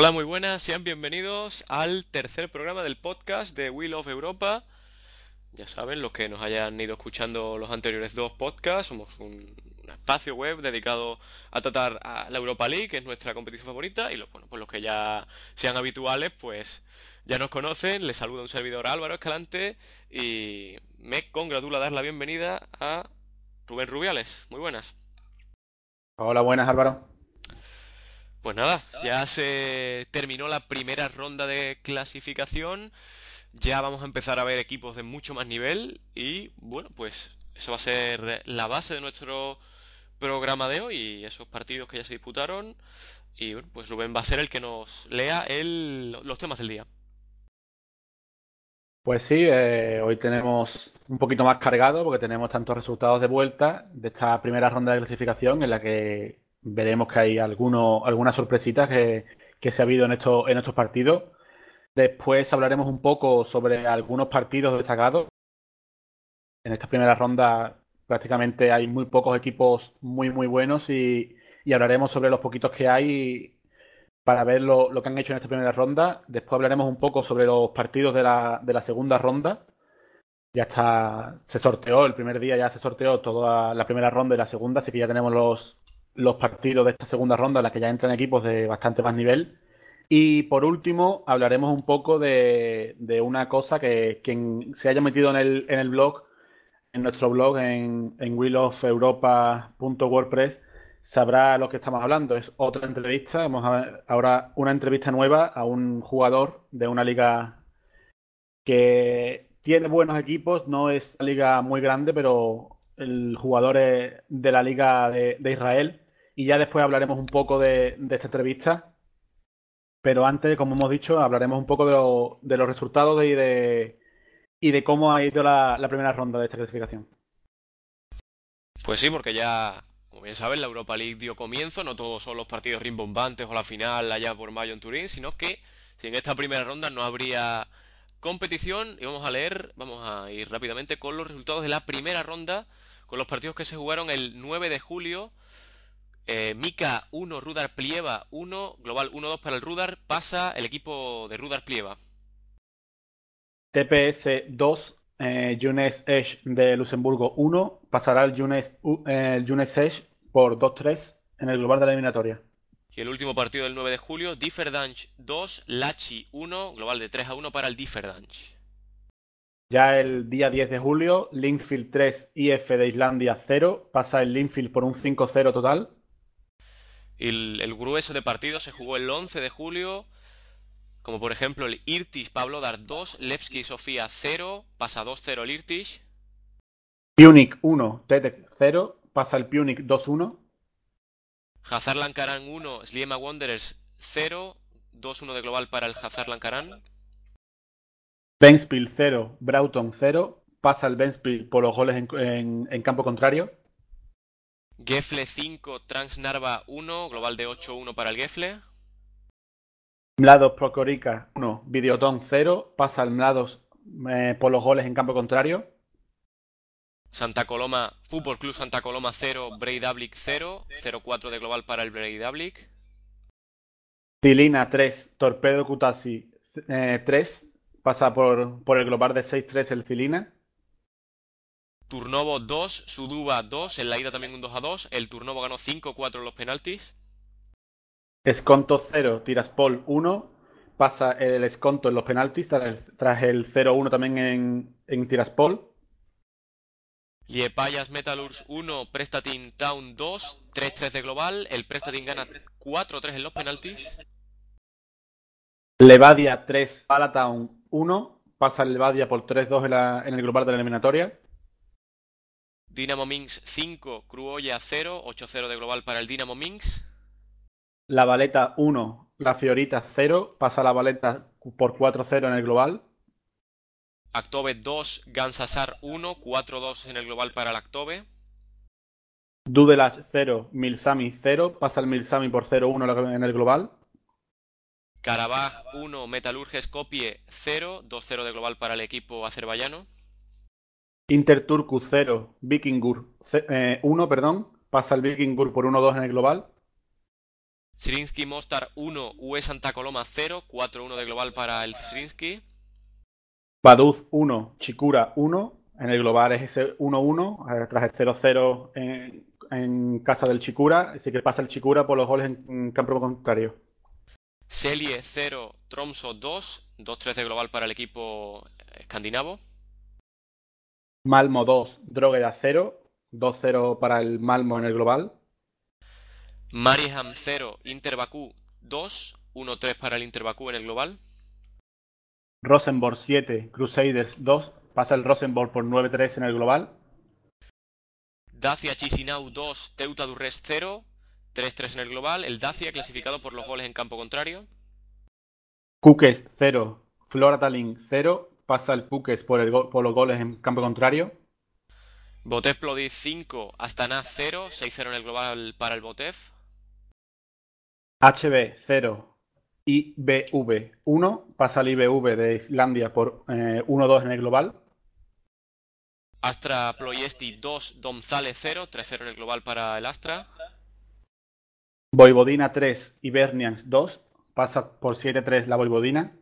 Hola, muy buenas, sean bienvenidos al tercer programa del podcast de Wheel of Europa. Ya saben, los que nos hayan ido escuchando los anteriores dos podcasts, somos un, espacio web dedicado a tratar a la Europa League, que es nuestra competición favorita, y los, bueno, pues los que ya sean habituales, pues ya nos conocen. Les saluda un servidor Álvaro Escalante y me congratula dar la bienvenida a Rubén Rubiales. Muy buenas. Hola, buenas Álvaro. Pues nada, ya se terminó la primera ronda de clasificación. Ya vamos a empezar a ver equipos de mucho más nivel. Y bueno, pues eso va a ser la base de nuestro programa de hoy. Esos partidos que ya se disputaron. Y bueno, pues Rubén va a ser el que nos lea los temas del día. Pues sí, eh, hoy tenemos un poquito más cargado porque tenemos tantos resultados de vuelta de esta primera ronda de clasificación en la que veremos que hay alguno, algunas sorpresitas que, se ha habido en, estos, en estos partidos. Después hablaremos un poco sobre algunos partidos destacados. En esta primera ronda prácticamente hay muy pocos equipos muy muy buenos y, hablaremos sobre los poquitos que hay para ver lo, que han hecho en esta primera ronda. Después hablaremos un poco sobre los partidos de la, de la segunda ronda. Ya está, se sorteó el primer día, ya se sorteó toda la primera ronda y la segunda, así que ya tenemos los, los partidos de esta segunda ronda en la que ya entran equipos de bastante más nivel. Y por último, hablaremos un poco de, una cosa que quien se haya metido en el, en el blog, en nuestro blog, en, en wheelofeuropa.wordpress, sabrá lo que estamos hablando. Es otra entrevista. Ver ahora una entrevista nueva a un jugador de una liga que tiene buenos equipos. No es una liga muy grande, pero el jugador es de la liga de Israel y ya después hablaremos un poco de, esta entrevista. Pero antes, como hemos dicho, hablaremos un poco de, los resultados y, de, y de cómo ha ido la, primera ronda de esta clasificación. Pues sí, porque ya, como bien saben, la Europa League dio comienzo. No todos son los partidos rimbombantes o la final allá por mayo en Turín, sino que si en esta primera ronda no habría competición, y vamos a leer, vamos a ir rápidamente con los resultados de la primera ronda, con los partidos que se jugaron el 9 de julio eh, Mika 1, Rudar Plieva 1, global 1-2 para el Rudar, pasa el equipo de Rudar Plieva. TPS 2, eh, Junes Edge de Luxemburgo 1, pasará el Junes, eh, Edge por 2-3 en el global de la eliminatoria. Y el último partido del 9 de julio, Differdange 2, Lachi 1, global de 3 a 1 para el Differdange. Ya el día 10 de julio, Linkfield 3, IF de Islandia 0, pasa el Linkfield por un 5-0 total. El, grueso de partidos se jugó el 11 de julio, como por ejemplo el Irtish Pablo Dar 2, Levski Sofía 0, pasa 2-0 el Irtish. Punic 1, Tetek 0, pasa el Punic 2-1. Hazard Lankaran 1, Sliema Wanderers 0, 2-1 de global para el Hazard Lankaran. Benspiel 0, Broughton 0, pasa el Benspiel por los goles en campo contrario. Gefle 5, Transnarva 1, global de 8-1 para el Gefle. Mlados Procorica 1, Videoton 0, pasa el Mlados eh, por los goles en campo contrario. Santa Coloma, Fútbol Club Santa Coloma 0, Breidablik 0, 0-4 de global para el Breidablik. Tilina 3, Torpedo Kutasi 3, eh, pasa por, por el global de 6-3 el Tilina. Turnovo 2, Suduba 2, en la ida también un 2 a 2. El Turnovo ganó 5-4 en los penaltis. Esconto 0, Tiraspol 1. Pasa el Esconto en los penaltis tras el 0-1 también en, en Tiraspol. Liepayas Metalurs 1, Prestatin Town 2, 3-3 de global. El Prestatin gana 4-3 en los penaltis. Levadia 3, Palatown 1. Pasa el Levadia por 3-2 en, en el global de la eliminatoria. Dinamo Minsk 5, Cruoya 0, 8-0 de global para el Dinamo Minsk. La Valeta 1, la Fiorita 0, pasa la Valeta por 4-0 en el global. Actobe 2, Gansasar 1, 4-2 en el global para el Actobe. Dudelas 0, Milsami 0, pasa el Milsami por 0-1 en el global. Karabaj 1, Metalurge Skopje 0, 2-0 de global para el equipo azerbaiyano. Inter Turku 0, Vikingur 1, perdón, pasa el Vikingur por 1-2 en el global. Zrinski Mostar 1, UE Santa Coloma 0, 4-1 de global para el Zrinski. Baduz 1, Chikura 1. En el global es ese 1-1, eh, tras el 0-0 en, en, casa del Chikura. Así que pasa el Chikura por los goles en, en campo contrario. Celie 0, Tromso 2, 2-3 de global para el equipo escandinavo. Malmo 2, Drogheda 0, 2-0 para el Malmo en el global. Mariehamn 0, Inter Bakú 2, 1-3 para el Inter Bakú en el global. Rosenborg 7, Crusaders 2, pasa el Rosenborg por 9-3 en el global. Dacia Chisinau 2, Teuta Durres 0, 3-3 en el global. El Dacia clasificado por los goles en campo contrario. Cukes 0, Flora Tallinn 0, pasa el Cukes por, el por los goles en campo contrario. Botef Plodis 5, Astana 0, 6-0 en el global para el Botef. HB 0, IBV 1, pasa el IBV de Islandia por eh, 1-2 en el global. Astra Ploiesti 2, Domzale 0, 3-0 en el global para el Astra. Voivodina 3, Hibernians 2, pasa por 7-3 la Voivodina.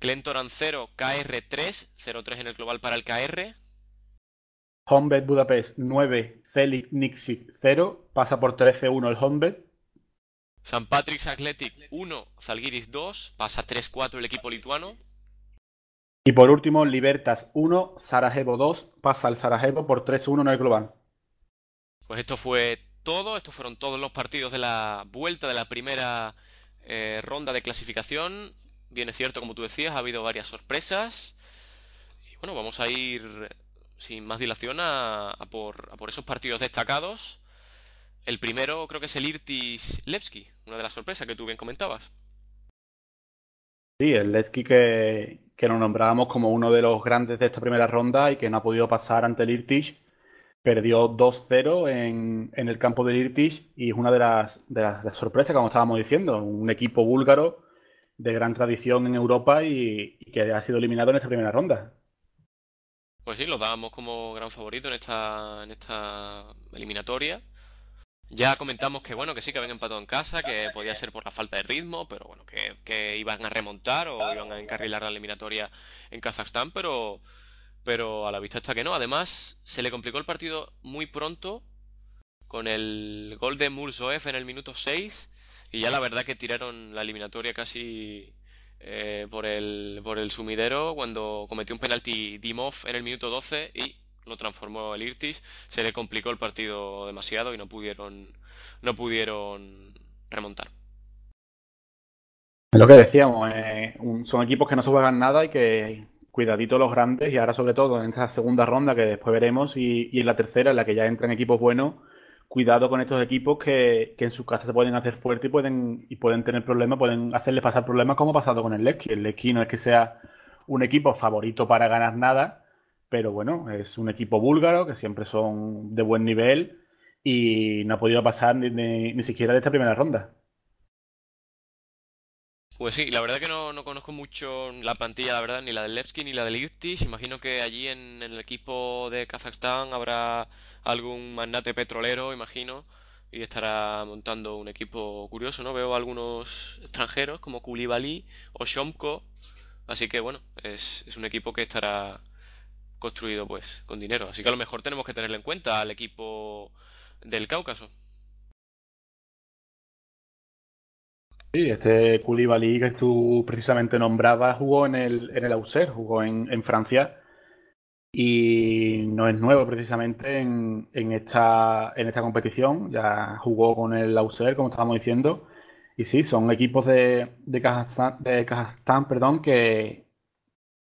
Glentoran 0, KR 3, 0-3 en el global para el KR. Honved Budapest 9, Celic Nixit 0, pasa por 13-1 el Honved. San Patrick's Athletic 1, Zalgiris 2, pasa 3-4 el equipo lituano. Y por último, Libertas 1, Sarajevo 2, pasa el Sarajevo por 3-1 en el global. Pues esto fue todo, estos fueron todos los partidos de la vuelta de la primera eh, ronda de clasificación. Bien es cierto, como tú decías, ha habido varias sorpresas. Y bueno, vamos a ir sin más dilación a, por, a por esos partidos destacados. El primero creo que es el Irtis Levski, una de las sorpresas que tú bien comentabas. Sí, el Levski que, que nos nombrábamos como uno de los grandes de esta primera ronda y que no ha podido pasar ante el Irtis. Perdió 2-0 en, en, el campo del Irtis y es una de las, de las, de las sorpresas, como estábamos diciendo. Un equipo búlgaro de gran tradición en Europa y, que ha sido eliminado en esta primera ronda. Pues sí, lo dábamos como gran favorito en esta, en esta eliminatoria. Ya comentamos que bueno, que sí que habían empatado en casa, que podía ser por la falta de ritmo, pero bueno, que, que iban a remontar o iban a encarrilar la eliminatoria en Kazajstán, pero, pero a la vista está que no. Además, se le complicó el partido muy pronto con el gol de Murzoev en el minuto 6 y ya la verdad que tiraron la eliminatoria casi eh, por, el, por el sumidero cuando cometió un penalti Dimov en el minuto 12 y lo transformó el Irtis, se le complicó el partido demasiado y no pudieron, no pudieron remontar. Es lo que decíamos, eh, un, son equipos que no se juegan nada y que cuidadito los grandes y ahora sobre todo en esta segunda ronda que después veremos y, y en la tercera en la que ya entran equipos buenos, cuidado con estos equipos que, que en su casa se pueden hacer fuertes y pueden, y pueden tener problemas, pueden hacerles pasar problemas como ha pasado con el Leski. El Leski no es que sea un equipo favorito para ganar nada, pero bueno, es un equipo búlgaro que siempre son de buen nivel y no ha podido pasar ni, ni, ni siquiera de esta primera ronda. Pues sí, la verdad que no, no, conozco mucho la plantilla, la verdad, ni la del Levski ni la del Irtis. Imagino que allí en, el equipo de Kazajstán habrá algún magnate petrolero, imagino, y estará montando un equipo curioso, ¿no? Veo algunos extranjeros como Koulibaly o Shomko, así que bueno, es, es un equipo que estará construido pues con dinero. Así que a lo mejor tenemos que tenerle en cuenta al equipo del Cáucaso. Sí, este Koulibaly que tú precisamente nombrabas jugó en el, en el Auxerre, jugó en, en, Francia. Y no es nuevo precisamente en, en, esta, en esta competición, ya jugó con el Auxerre, como estábamos diciendo, y sí, son equipos de, de, Kazajstán, de Kazajstán perdón, que,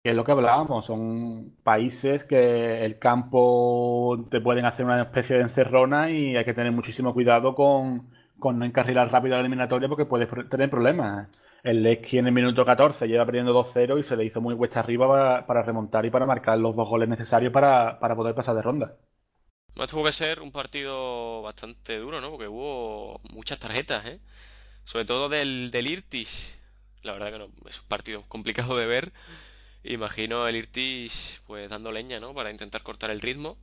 que es lo que hablábamos, son países que el campo te pueden hacer una especie de encerrona y hay que tener muchísimo cuidado con, con no encarrilar rápido la eliminatoria porque puedes tener problemas. El Leski en el minuto 14 lleva perdiendo 2-0 y se le hizo muy cuesta arriba para, remontar y para marcar los dos goles necesarios para, para poder pasar de ronda. Tuvo que ser un partido bastante duro, ¿no? Porque hubo muchas tarjetas, ¿eh? Sobre todo del, del Irtis. La verdad que no, es un partido complicado de ver. Imagino el Irtis pues dando leña, ¿no? Para intentar cortar el ritmo.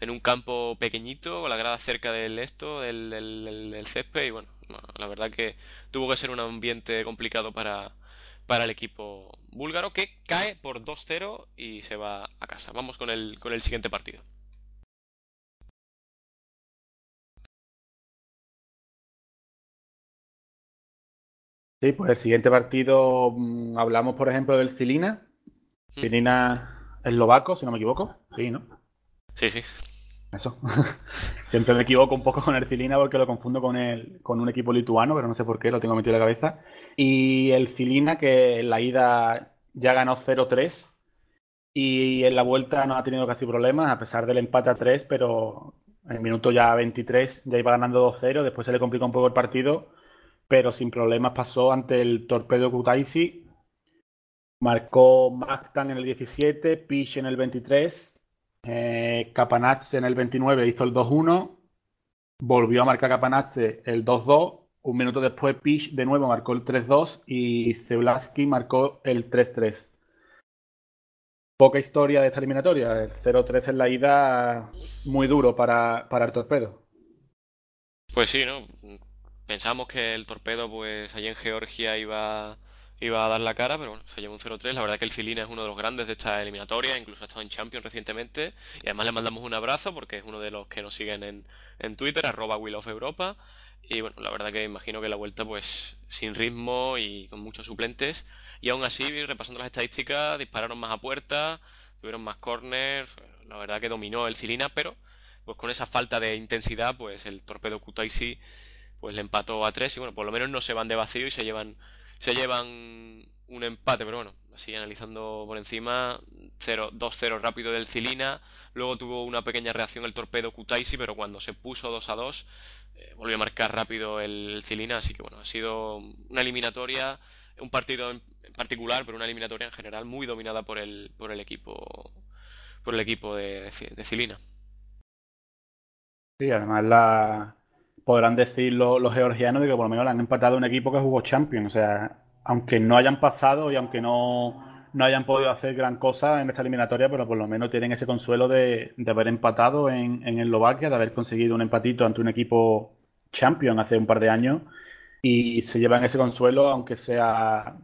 En un campo pequeñito, con la grada cerca del esto, del, del, césped, y bueno, la verdad que tuvo que ser un ambiente complicado para, para el equipo búlgaro, que cae por 2-0 y se va a casa. Vamos con el, con el siguiente partido. Sí, pues el siguiente partido mm, hablamos, por ejemplo, del Cilina. Hmm. Cilina eslovaco, si no me equivoco. Sí, ¿no? Sí, sí. Eso. Siempre me equivoco un poco con el Cilina porque lo confundo con, el, con un equipo lituano, pero no sé por qué, lo tengo metido en la cabeza. Y el Cilina, que en la ida ya ganó 0-3 y en la vuelta no ha tenido casi problemas, a pesar del empate a 3, pero en el minuto ya 23 ya iba ganando 2-0, después se le complicó un poco el partido, pero sin problemas pasó ante el Torpedo Kutaisi. Marcó Magtan en el 17, Pish en el 23 eh, en el 29 hizo el 2-1. Volvió a marcar Capanazze el 2-2. Un minuto después, Pish de nuevo marcó el 3-2 y Zeblaski marcó el 3-3. Poca historia de esta eliminatoria. El 0-3 en la ida, muy duro para, para el torpedo. Pues sí, ¿no? Pensamos que el torpedo, pues allí en Georgia iba iba a dar la cara, pero bueno, se llevó un 0-3. La verdad que el Filina es uno de los grandes de esta eliminatoria, incluso ha estado en Champions recientemente. Y además le mandamos un abrazo porque es uno de los que nos siguen en, en Twitter, arroba Will of Europa. Y bueno, la verdad que imagino que la vuelta pues sin ritmo y con muchos suplentes. Y aún así, repasando las estadísticas, dispararon más a puerta, tuvieron más corners. La verdad que dominó el Filina, pero pues con esa falta de intensidad, pues el torpedo Kutaisi pues le empató a 3 y bueno, por lo menos no se van de vacío y se llevan se llevan un empate, pero bueno, así analizando por encima, 2-0 rápido del Cilina, luego tuvo una pequeña reacción el torpedo Kutaisi, pero cuando se puso 2 a 2, eh, volvió a marcar rápido el Cilina, así que bueno, ha sido una eliminatoria, un partido en particular, pero una eliminatoria en general muy dominada por el, por el equipo por el equipo de Cilina. Sí, además la, podrán decir los, georgianos de que por lo menos le han empatado un equipo que jugó Champions. O sea, aunque no hayan pasado y aunque no, no hayan podido hacer gran cosa en esta eliminatoria, pero por lo menos tienen ese consuelo de, haber empatado en, en Eslovaquia, de haber conseguido un empatito ante un equipo Champion hace un par de años y se llevan ese consuelo, aunque sea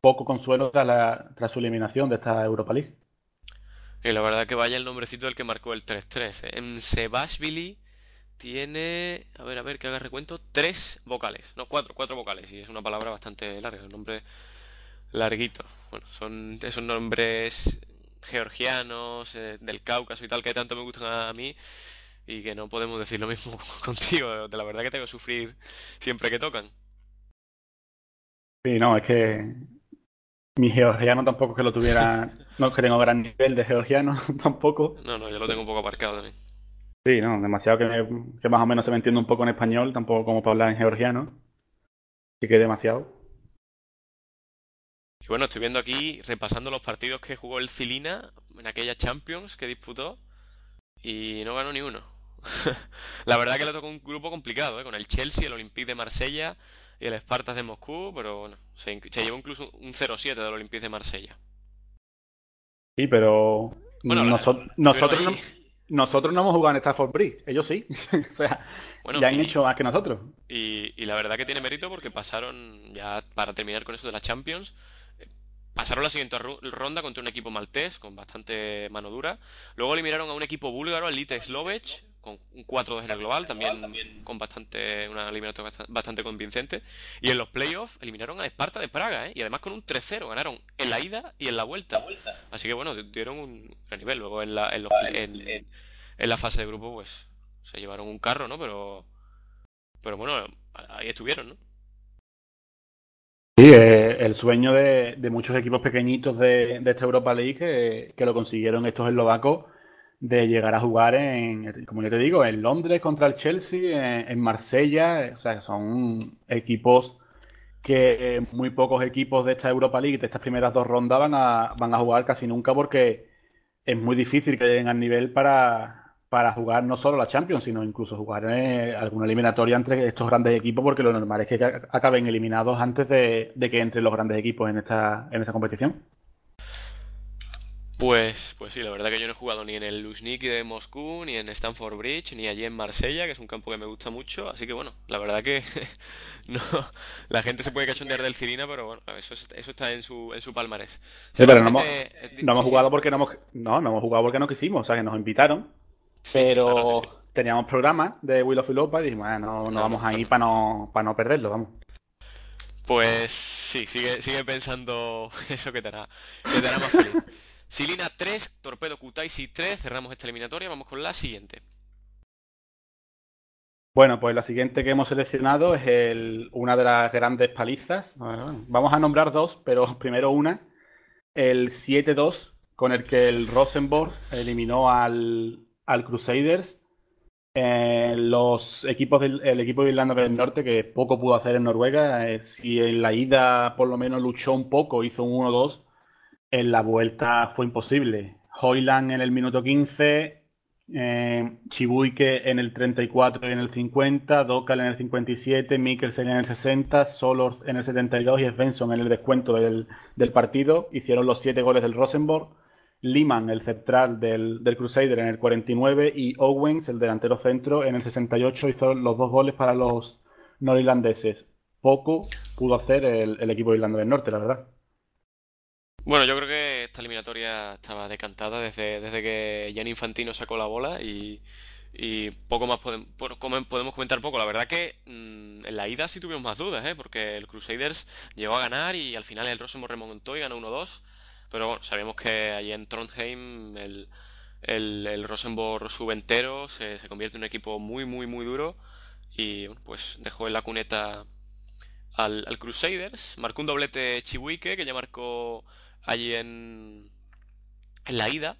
poco consuelo tras, tras su eliminación de esta Europa League. Y la verdad que vaya el nombrecito del que marcó el 3-3. ¿eh? En Sebashvili tiene, a ver, a ver, que haga recuento, tres vocales, no, cuatro, cuatro vocales, y es una palabra bastante larga, un nombre larguito. Bueno, son esos nombres georgianos, eh, del Cáucaso y tal, que tanto me gustan a mí, y que no podemos decir lo mismo contigo, de la verdad que tengo que sufrir siempre que tocan. Sí, no, es que mi georgiano tampoco es que lo tuviera, no es que tengo gran nivel de georgiano tampoco. No, no, yo lo tengo un poco aparcado también. Sí, no, demasiado que, más o menos se me entiende un poco en español, tampoco como para hablar en georgiano. Así que demasiado. Y bueno, estoy viendo aquí, repasando los partidos que jugó el Cilina en aquella Champions que disputó y no ganó ni uno. La verdad que le tocó un grupo complicado, ¿eh? con el Chelsea, el Olympique de Marsella y el Spartas de Moscú, pero bueno, se, llevó incluso un 0-7 del Olympique de Marsella. Sí, pero nosotros, nosotros no, nosotros no hemos jugado en Stafford Bridge, ellos sí. o sea, ya han hecho más que nosotros. Y, y, la verdad que tiene mérito porque pasaron, ya para terminar con eso de la Champions, eh, pasaron la siguiente ronda contra un equipo maltés con bastante mano dura. Luego eliminaron a un equipo búlgaro, al Lite Slovech, con un 4-2 en el global, también, con bastante una eliminatoria bastante convincente. Y en los playoffs eliminaron a Esparta de Praga, ¿eh? y además con un 3-0. Ganaron en la ida y en la vuelta. Así que bueno, dieron un gran nivel. Luego en la, en, la fase de grupo, pues se llevaron un carro, ¿no? Pero, pero bueno, ahí estuvieron, ¿no? Sí, eh, el sueño de, muchos equipos pequeñitos de, esta Europa League que, que lo consiguieron estos eslovacos de llegar a jugar en, como yo te digo, en Londres contra el Chelsea, en, Marsella, o sea, son equipos que muy pocos equipos de esta Europa League, de estas primeras dos rondas, van a, van a jugar casi nunca porque es muy difícil que lleguen al nivel para, para jugar no solo la Champions, sino incluso jugar en alguna eliminatoria entre estos grandes equipos, porque lo normal es que acaben eliminados antes de, de que entren los grandes equipos en esta, en esta competición. Pues, pues sí, la verdad que yo no he jugado ni en el Luzhniki de Moscú, ni en Stamford Bridge, ni allí en Marsella, que es un campo que me gusta mucho. Así que bueno, la verdad que no, la gente se puede cachondear del Cirina, pero bueno, eso, es- eso está en su, en su palmarés. Sí, pero no hemos, eh, di- no sí, hemos sí, jugado porque no hemos, no, no hemos jugado porque no quisimos, o sea, que nos invitaron, claro, pero sí. teníamos programas de Will of Europa y dijimos, "Ah, no, no vamos a ir claro. para no, para no perderlo, vamos. Pues sí, sigue, sigue pensando eso que te hará, que te hará más feliz. Silina 3, Torpedo Kutaisi 3, cerramos esta eliminatoria, vamos con la siguiente. Bueno, pues la siguiente que hemos seleccionado es una de las grandes palizas. Vamos a nombrar dos, pero primero una. El 7-2 con el que el Rosenborg eliminó al, al Crusaders. Eh, los equipos del el equipo de Irlanda del Norte, que poco pudo hacer en Noruega, eh, si en la ida por lo menos luchó un poco, hizo un 1-2, en la vuelta fue imposible. Hoyland en el minuto 15, eh, Chibuike en el 34 y en el 50, Dokal en el 57, Mikkelsen en el 60, Solors en el 72 y Svensson en el descuento del, partido. Hicieron los 7 goles del Rosenborg. Liman, el central del, del Crusader, en el 49 y Owens, el delantero centro, en el 68 hizo los dos goles para los norirlandeses. Poco pudo hacer el, el equipo de Irlanda del Norte, la verdad. Bueno, yo creo que esta eliminatoria estaba decantada desde, desde que Gianni Infantino sacó la bola y, y poco más podem- por- come- podemos comentar poco. La verdad que mm, en la ida sí tuvimos más dudas, ¿eh? Porque el Crusaders llegó a ganar y al final el Rosenborg remontó y ganó 1-2. Pero bueno, sabíamos que allí en Trondheim el, el, el Rosenborg sube entero, se, se convierte en un equipo muy, muy, muy duro y pues dejó en la cuneta al, al Crusaders. Marcó un doblete Chibuike que ya marcó allí en, en la ida.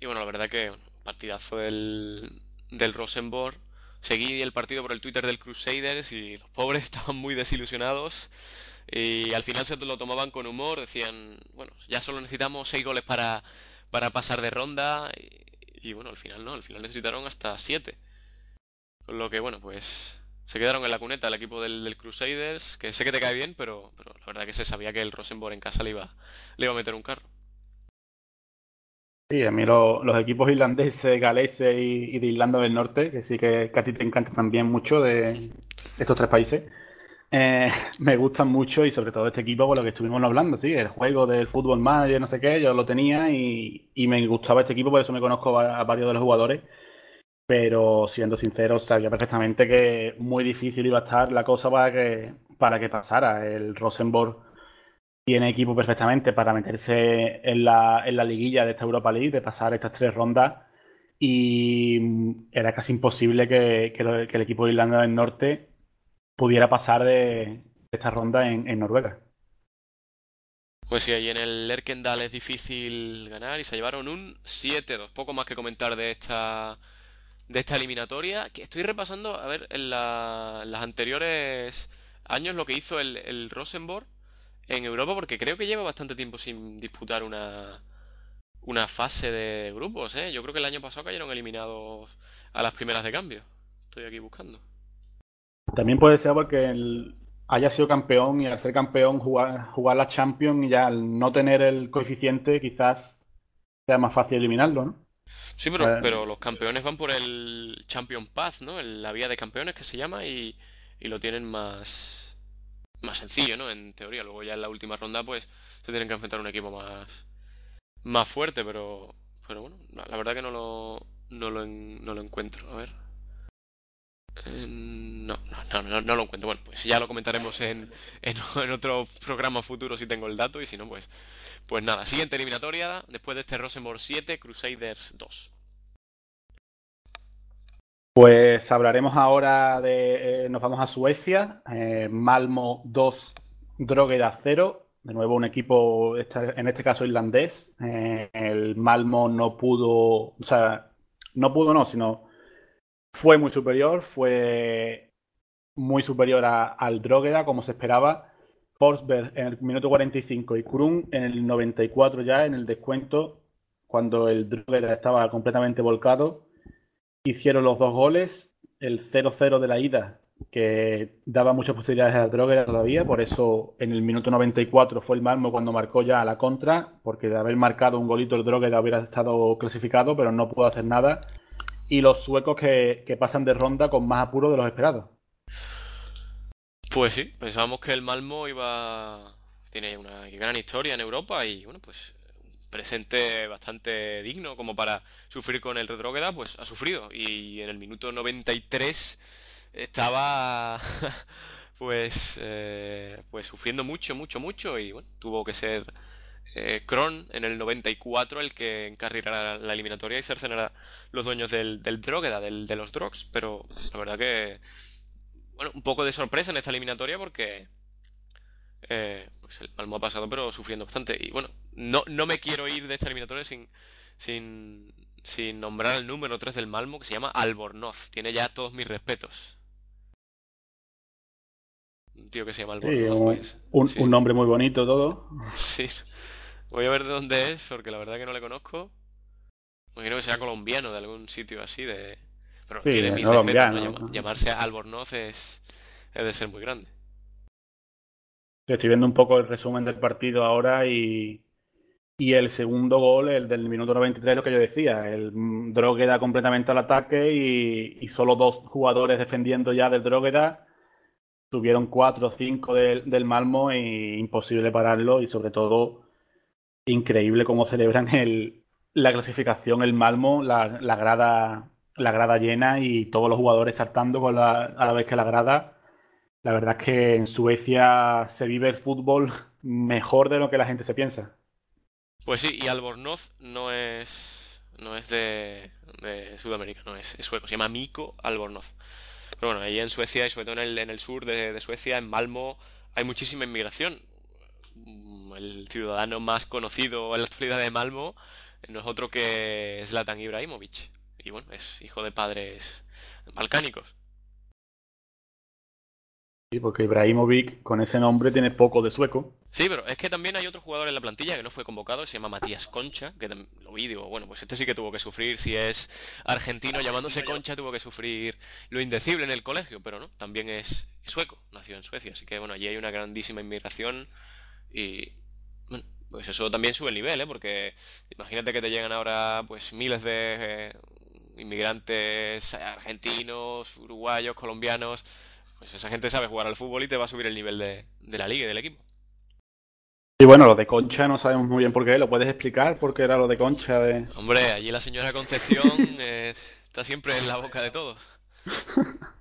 Y bueno, la verdad que partidazo del, del Rosenborg. Seguí el partido por el Twitter del Crusaders y los pobres estaban muy desilusionados. Y al final se lo tomaban con humor, decían, bueno, ya solo necesitamos seis goles para, para pasar de ronda. Y, y bueno, al final no, al final necesitaron hasta siete. Con lo que, bueno, pues se quedaron en la cuneta el equipo del, del Crusaders, que sé que te cae bien, pero, pero la verdad que se sabía que el Rosenborg en casa le iba, le iba a meter un carro. Sí, a mí lo- los equipos irlandeses, galeses y, de Irlanda del Norte, que sí que, a ti te encantan también mucho de estos tres países, eh, me gustan mucho y sobre todo este equipo por lo que estuvimos hablando, sí, el juego del fútbol manager, no sé qué, yo lo tenía y, y me gustaba este equipo, por eso me conozco a varios de los jugadores, pero siendo sincero, sabía perfectamente que muy difícil iba a estar la cosa para que, para que pasara. El Rosenborg tiene equipo perfectamente para meterse en la, en la liguilla de esta Europa League, de pasar estas tres rondas. Y era casi imposible que, que el equipo de Irlanda del Norte pudiera pasar de, esta ronda en, en Noruega. Pues sí, ahí en el Lerkendal es difícil ganar y se llevaron un 7-2. Poco más que comentar de esta, de esta eliminatoria. Que estoy repasando, a ver, en la- los anteriores años lo que hizo el, Rosenborg en Europa, porque creo que lleva bastante tiempo sin disputar una, una fase de grupos, ¿eh? Yo creo que el año pasado cayeron eliminados a las primeras de cambio. Estoy aquí buscando. También puede ser porque haya sido campeón y al ser campeón jugar, jugar la Champions y ya al no tener el coeficiente quizás sea más fácil eliminarlo, ¿no? Sí, pero, Eh, pero los campeones van por el Champion Path, ¿no? El- la vía de campeones que se llama y, y lo tienen más, más sencillo, ¿no? En teoría. Luego ya en la última ronda, pues, se tienen que enfrentar a un equipo más, más fuerte, pero, pero bueno, la la verdad que no lo, no lo, en- no lo encuentro. A ver. Eh, no, no, no, no, lo encuentro. Bueno, pues ya lo comentaremos en, en, otro programa futuro si tengo el dato y si no, pues, pues nada. Siguiente eliminatoria, después de este Rosenborg 7, Crusaders 2. Pues hablaremos ahora de. eh, nos vamos a Suecia. eh, Malmo 2, Drogheda 0. De nuevo un equipo, en este caso irlandés. El Malmo no pudo. O sea, no pudo, no, sino fue muy superior. Fue muy superior a- al Drogheda, como se esperaba. Forsberg en el minuto 45 y Krum en el 94 ya, en el descuento, cuando el Drogheda estaba completamente volcado hicieron los dos goles, el 0-0 de la ida que daba muchas posibilidades a Drogueda todavía, por eso en el minuto 94 fue el Malmo cuando marcó ya a la contra, porque de haber marcado un golito el Drogueda hubiera estado clasificado, pero no pudo hacer nada. Y los suecos que, que pasan de ronda con más apuro de los esperados. Pues sí, pensábamos que el Malmo iba. Tiene una gran historia en Europa y bueno, pues un presente bastante digno como para sufrir con el Retrógrada, pues ha sufrido. Y en el minuto 93 estaba pues eh, pues sufriendo mucho, mucho, mucho y bueno, tuvo que ser eh, Kron en el 94 el que encarrilara la eliminatoria y cercenara los dueños del, del Drogheda, del, de los Drogs, pero la verdad que bueno, un poco de sorpresa en esta eliminatoria porque eh, pues el Malmo ha pasado pero sufriendo bastante y bueno, no, no me quiero ir de esta eliminatoria sin, sin, sin nombrar al número 3 del Malmo que se llama Albornoz, tiene ya todos mis respetos un tío que se llama Albornoz. pues. un, un nombre muy bonito todo. Sí. Voy a ver de dónde es, porque la verdad que no le conozco. Imagino que sea colombiano, de algún sitio así de... Pero Sí, tiene mis colombiano, respetos, ¿no? ¿no? Llam- Llamarse Albornoz es... es de ser muy grande. Estoy viendo un poco el resumen del partido ahora y, y el segundo gol, el del minuto 93, lo que yo decía, el Drogheda completamente al ataque y, y solo dos jugadores defendiendo ya del Drogheda. Tuvieron cuatro o cinco del, del Malmo e imposible pararlo y sobre todo increíble cómo celebran el, la clasificación el Malmo, la, la grada, la grada llena y todos los jugadores saltando con la, a la vez que la grada. La verdad es que en Suecia se vive el fútbol mejor de lo que la gente se piensa. Pues sí, y Albornoz no es... no es de, de Sudamérica, no es, es sueco, se llama Mikko Albornoz. Pero bueno, ahí en Suecia y sobre todo en el, en el sur de, de Suecia, en Malmo, hay muchísima inmigración. Mm, El ciudadano más conocido en la actualidad de Malmo no es otro que Zlatan Ibrahimovic. Y bueno, es hijo de padres balcánicos. Sí, porque Ibrahimovic con ese nombre tiene poco de sueco. Sí, pero es que también hay otro jugador en la plantilla que no fue convocado, se llama Matías Concha, que lo vi y digo, bueno, pues este sí que tuvo que sufrir, si es argentino llamándose Concha, tuvo que sufrir lo indecible en el colegio, pero no, también es sueco, nació en Suecia, así que bueno, allí hay una grandísima inmigración y bueno, pues eso también sube el nivel, ¿eh? Porque imagínate que te llegan ahora pues miles de eh, inmigrantes argentinos, uruguayos, colombianos, pues esa gente sabe jugar al fútbol y te va a subir el nivel de, de la liga y del equipo. Y bueno, lo de Concha no sabemos muy bien por qué. ¿Lo puedes explicar por qué era lo de Concha? De... Hombre, allí la señora Concepción eh, está siempre en la boca de todos.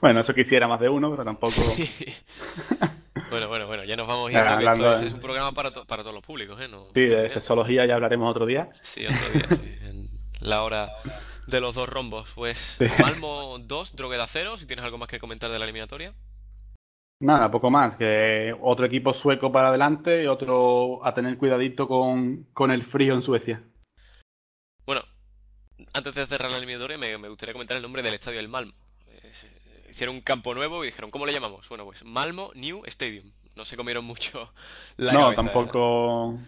Bueno, eso quisiera más de uno, pero tampoco. Bueno, bueno, bueno, ya nos vamos a hablando es, un programa para, to- para todos los públicos, ¿eh? No, Sí, de sexología ya hablaremos otro día. Sí, otro día, sí, en la hora de los dos rombos. Pues Sí. Malmo 2, Drogueda 0, si tienes algo más que comentar de la eliminatoria. Nada, poco más. Que otro equipo sueco para adelante y otro a tener cuidadito con, con el frío en Suecia. Bueno, antes de cerrar la eliminatoria me, me gustaría comentar el nombre del estadio del Malmo. Es- hicieron un campo nuevo y dijeron, ¿cómo le llamamos? Bueno, pues Malmo New Stadium. No se comieron mucho la No, cabeza, tampoco.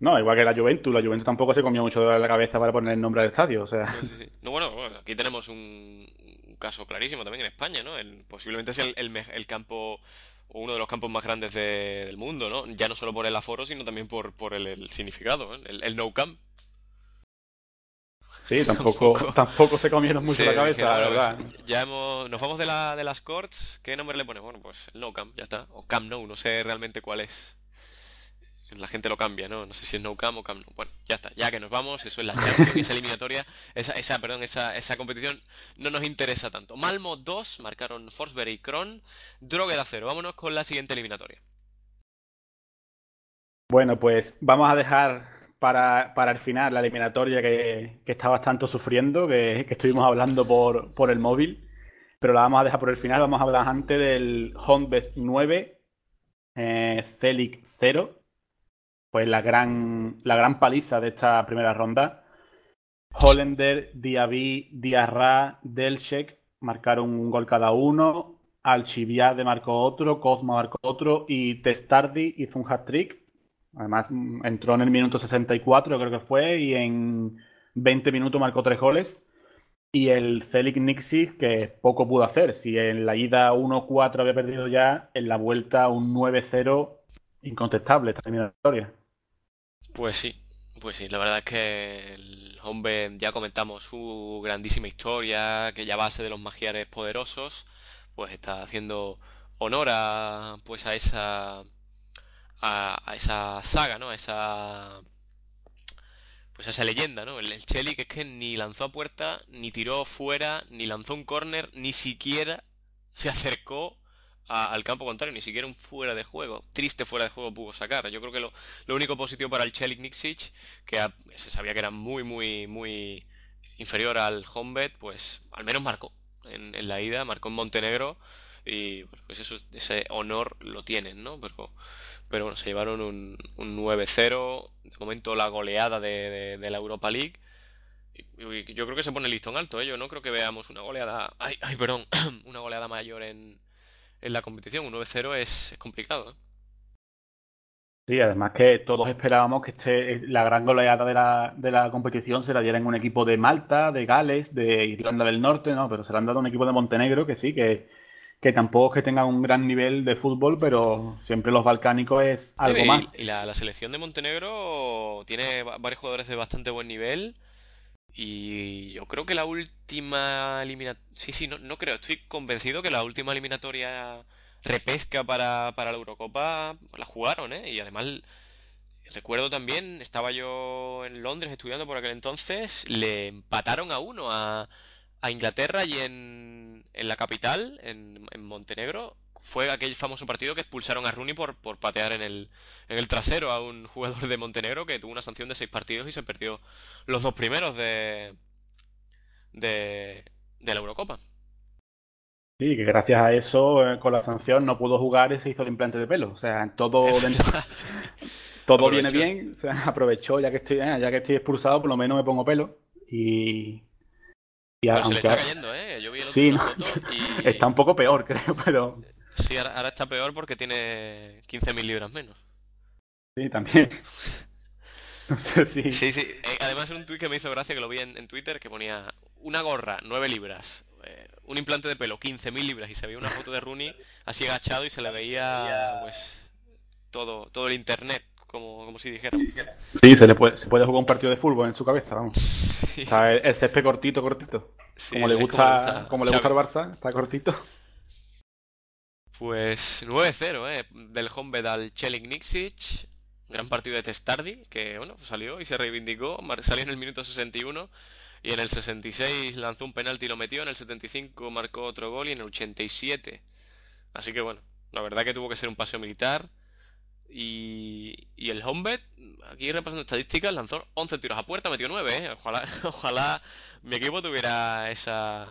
No, igual que la Juventus. La Juventus tampoco se comió mucho de la cabeza para poner el nombre del estadio. O sea, No, sí, sí. No, bueno, bueno, aquí tenemos un, un caso clarísimo también en España, ¿no? El- posiblemente sea el, el, el campo o uno de los campos más grandes de- del mundo, ¿no? Ya no solo por el aforo, sino también por, por el, el significado, ¿eh? El, el no camp. Sí, tampoco, Tampoco. tampoco se comieron mucho Sí, la cabeza, la verdad. pues, ya hemos, nos vamos de, la, de las courts, ¿qué nombre le ponemos? Bueno, pues el no camp, ya está. O camp no, no sé realmente cuál es. La gente lo cambia, ¿no? No sé si es no camp o camp no. Bueno, ya está, ya que nos vamos, eso es la Champions, esa eliminatoria, esa, esa, perdón, esa, esa competición no nos interesa tanto. Malmo 2, marcaron Forsberg y Kron, Drogheda 0. Vámonos con la siguiente eliminatoria. Bueno, pues vamos a dejar para, para el final la eliminatoria que, que estabas tanto sufriendo, que, estuvimos hablando por, por el móvil, pero la vamos a dejar por el final. Vamos a hablar antes del Honved 9, eh, Celic 0, pues la gran, la gran paliza de esta primera ronda. Hollander, Diaby, Diarra, Delchek marcaron un gol cada uno. Alchiviade marcó otro, Kozma marcó otro y Testardi hizo un hat-trick. Además, mm, entró en el minuto 64, creo que fue, y en 20 minutos marcó tres goles. Y el Celic Nixis, que poco pudo hacer. Si en la ida 1-4 había perdido ya, en la vuelta un 9-0 incontestable esta eliminatoria. Pues sí, pues sí, la verdad es que el hombre, ya comentamos su grandísima historia, que ya base de los magiares poderosos, pues está haciendo honor pues a esa, a, esa saga, ¿no? A esa, pues a esa leyenda, ¿no? El, el que es que ni lanzó a puerta, ni tiró fuera, ni lanzó un córner, ni siquiera se acercó al campo contrario, ni siquiera un fuera de juego, triste fuera de juego pudo sacar. Yo creo que lo, único positivo para el Chelik Nixic, que se sabía que era muy, muy, muy inferior al Hombet, pues al menos marcó en, la ida, marcó en Montenegro y pues eso, ese honor lo tienen, ¿no? Pero bueno, se llevaron un, un 9-0, de momento la goleada de, la Europa League. Y, yo creo que se pone el listón alto, ¿eh? Yo no creo que veamos una goleada, ay, ay perdón, una goleada mayor en, la competición. Un 9-0 es, complicado. ¿eh? Sí, además que todos esperábamos que este, la gran goleada de la, de la competición se la diera en un equipo de Malta, de Gales, de Irlanda del Norte, ¿no? Pero se la han dado un equipo de Montenegro que sí, que, que tampoco es que tenga un gran nivel de fútbol, pero siempre los balcánicos es algo más. Y la, la, selección de Montenegro tiene varios jugadores de bastante buen nivel. Y yo creo que la última eliminatoria... Sí, sí, no, no creo. Estoy convencido que la última eliminatoria repesca para, para la Eurocopa la jugaron, ¿eh? Y además recuerdo también, estaba yo en Londres estudiando por aquel entonces, le empataron a uno a, a Inglaterra y en, en la capital, en, en Montenegro, fue aquel famoso partido que expulsaron a Rooney por, por patear en el, en el trasero a un jugador de Montenegro que tuvo una sanción de seis partidos y se perdió los dos primeros de, de, de la Eurocopa. Sí, que gracias a eso, eh, con la sanción, no pudo jugar y se hizo el implante de pelo. O sea, todo todo viene bien. O sea, aprovechó, ya que estoy, eh, ya que estoy expulsado, por lo menos me pongo pelo. Y. y se le está cayendo, ¿eh? Yo vi el sí, y... está un poco peor, creo, pero. Sí, ahora, está peor porque tiene 15.000 libras menos. Sí, también. No sé si... Sí, sí. Eh, además, un tuit que me hizo gracia que lo vi en, Twitter que ponía una gorra, 9 libras. Eh, un implante de pelo, 15.000 libras. Y se veía una foto de Rooney así agachado y se le veía, pues, todo, todo el internet, como, como si dijera. Sí, se le puede, se puede jugar un partido de fútbol en su cabeza, vamos. Sí. el, césped cortito, cortito. como le gusta, como le gusta al Barça, está cortito. Pues 9-0, ¿eh? Del Honved al Chelik Nixic. Gran partido de Testardi, que bueno, salió y se reivindicó. Salió en el minuto 61 y en el 66 lanzó un penalti y lo metió. En el 75 marcó otro gol y en el 87. Así que bueno, la verdad que tuvo que ser un paseo militar. Y, y el Honved, aquí repasando estadísticas, lanzó 11 tiros a puerta, metió 9. ¿eh? Ojalá, ojalá mi equipo tuviera esa,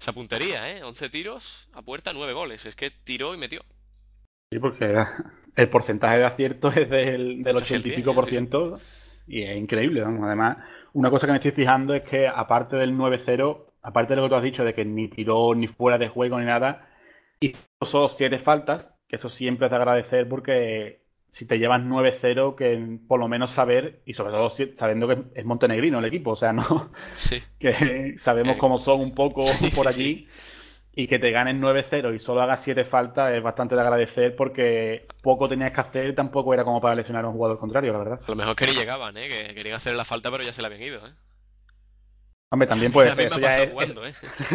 esa puntería, ¿eh? 11 tiros a puerta, 9 goles. Es que tiró y metió. Sí, porque el porcentaje de acierto es del, del 80 y pico por ciento y es increíble. Además, una cosa que me estoy fijando es que aparte del 9-0, aparte de lo que tú has dicho de que ni tiró ni fuera de juego ni nada, hizo solo 7 faltas, que eso siempre es de agradecer porque si te llevas 9-0, que por lo menos saber, y sobre todo sabiendo que es montenegrino el equipo, o sea, no que sabemos cómo son un poco por allí, y que te ganen 9-0 y solo hagas 7 faltas es bastante de agradecer porque poco tenías que hacer, tampoco era como para lesionar a un jugador contrario, la verdad. A lo mejor que ni llegaban, ¿eh? que querían hacer la falta pero ya se la habían ido. ¿eh? Hombre, también puede ser, eso ya, es, ¿eh?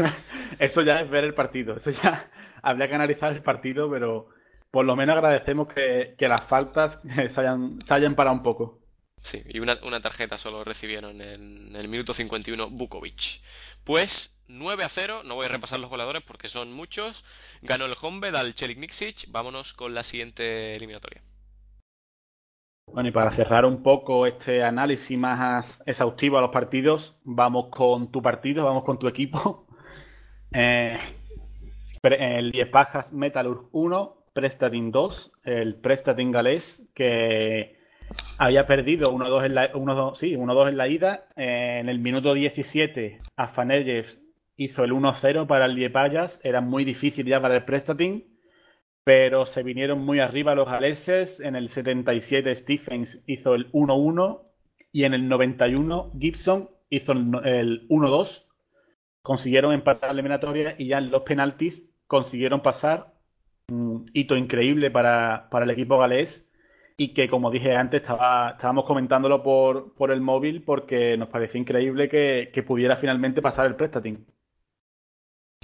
eso ya es ver el partido, eso ya habría que analizar el partido, pero por lo menos agradecemos que, las faltas se hayan, se hayan parado un poco. Sí, y una, tarjeta solo recibieron en, el minuto 51 Bukovic. Pues 9 a 0, no voy a repasar los goleadores porque son muchos. Ganó el Honved al Chelik Nixic. Vámonos con la siguiente eliminatoria. Bueno, y para cerrar un poco este análisis más exhaustivo a los partidos, vamos con tu partido, vamos con tu equipo. Eh, el Liepajas Metalurg 1, Prestatin 2, el Prestatin galés, que había perdido 1-2 en, la, 1 sí, en la ida. Eh, en el minuto 17, Afaneyev hizo el 1-0 para el Liepayas. Era muy difícil ya para el Prestatin, pero se vinieron muy arriba los galeses. En el 77, Stephens hizo el 1-1 y en el 91, Gibson hizo el 1-2 consiguieron empatar la eliminatoria y ya en los penaltis consiguieron pasar un hito increíble para, para el equipo galés y que, como dije antes, estaba, estábamos comentándolo por, por el móvil porque nos parecía increíble que, que pudiera finalmente pasar el Prestatin.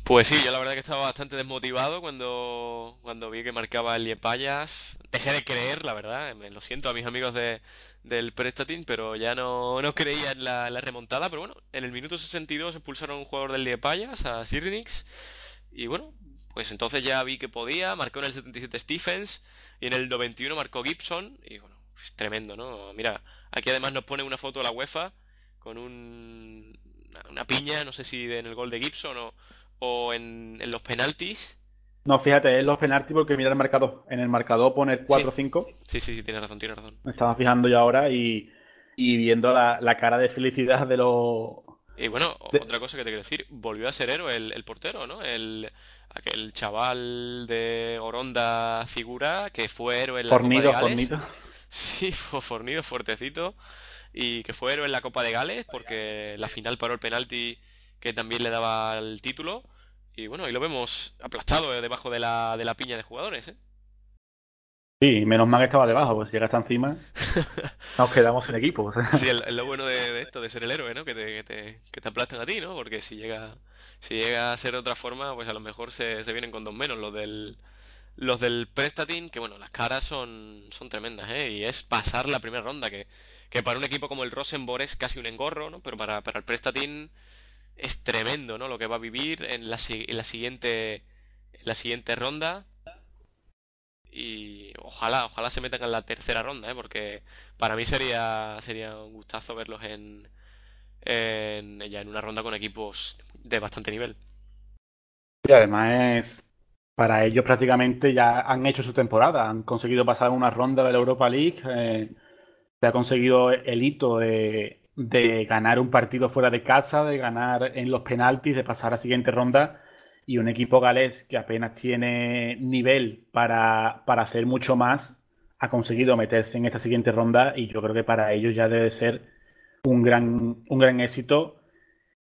Pues sí, yo la verdad que estaba bastante desmotivado cuando, cuando vi que marcaba el Liepayas. Dejé de creer, la verdad, me lo siento a mis amigos de, del Prestatin, pero ya no, no creía en la, la remontada. Pero bueno, en el minuto 62 expulsaron a un jugador del Liepayas, a Sirnix, y bueno, pues entonces ya vi que podía, marcó en el 77 Stephens y en el 91 marcó Gibson y bueno, pues tremendo, ¿no? Mira, aquí además nos pone una foto de la UEFA con un, una piña, no sé si en el gol de Gibson o, o en, en los penaltis. No, fíjate, es los penaltis porque mira el marcador. En el marcador pone 4-5. Sí, sí, sí, tienes razón, tienes razón. Me estaba fijando yo ahora y, y viendo la, la cara de felicidad de los... Y bueno, De- otra cosa que te quiero decir, volvió a ser héroe el, el portero, ¿no? El, aquel chaval de Oronda figura que fue héroe en la Copa de Fornido, Gales. fornido. Sí, fornido, fuertecito. Y que fue héroe en la Copa de Gales porque la final paró el penalti que también le daba el título. Y bueno, y lo vemos aplastado eh, debajo de la, de la piña de jugadores, ¿eh? Sí, menos mal que estaba debajo, pues si llega hasta encima, nos quedamos sin equipo. Sí, es lo bueno de, de esto, de ser el héroe, ¿no? Que te, que te, que te aplastan a ti, ¿no? Porque si llega, si llega a ser de otra forma, pues a lo mejor se, se vienen con dos menos. Los del, los del Prestatin, que bueno, las caras son, son tremendas, ¿eh? Y es pasar la primera ronda, que, que para un equipo como el Rosenborg es casi un engorro, ¿no? Pero para, para el Prestatin es tremendo, ¿no? Lo que va a vivir en la, en la siguiente, en la siguiente ronda. Y ojalá, ojalá se metan en la tercera ronda, ¿eh? Porque para mí sería, sería un gustazo verlos en, en, ya en una ronda con equipos de bastante nivel. Y además para ellos prácticamente ya han hecho su temporada, han conseguido pasar una ronda de la Europa League, eh, se ha conseguido el hito de, de ganar un partido fuera de casa, de ganar en los penaltis, de pasar a la siguiente ronda. Y un equipo galés que apenas tiene nivel para, para hacer mucho más, ha conseguido meterse en esta siguiente ronda y yo creo que para ellos ya debe ser un gran, un gran éxito.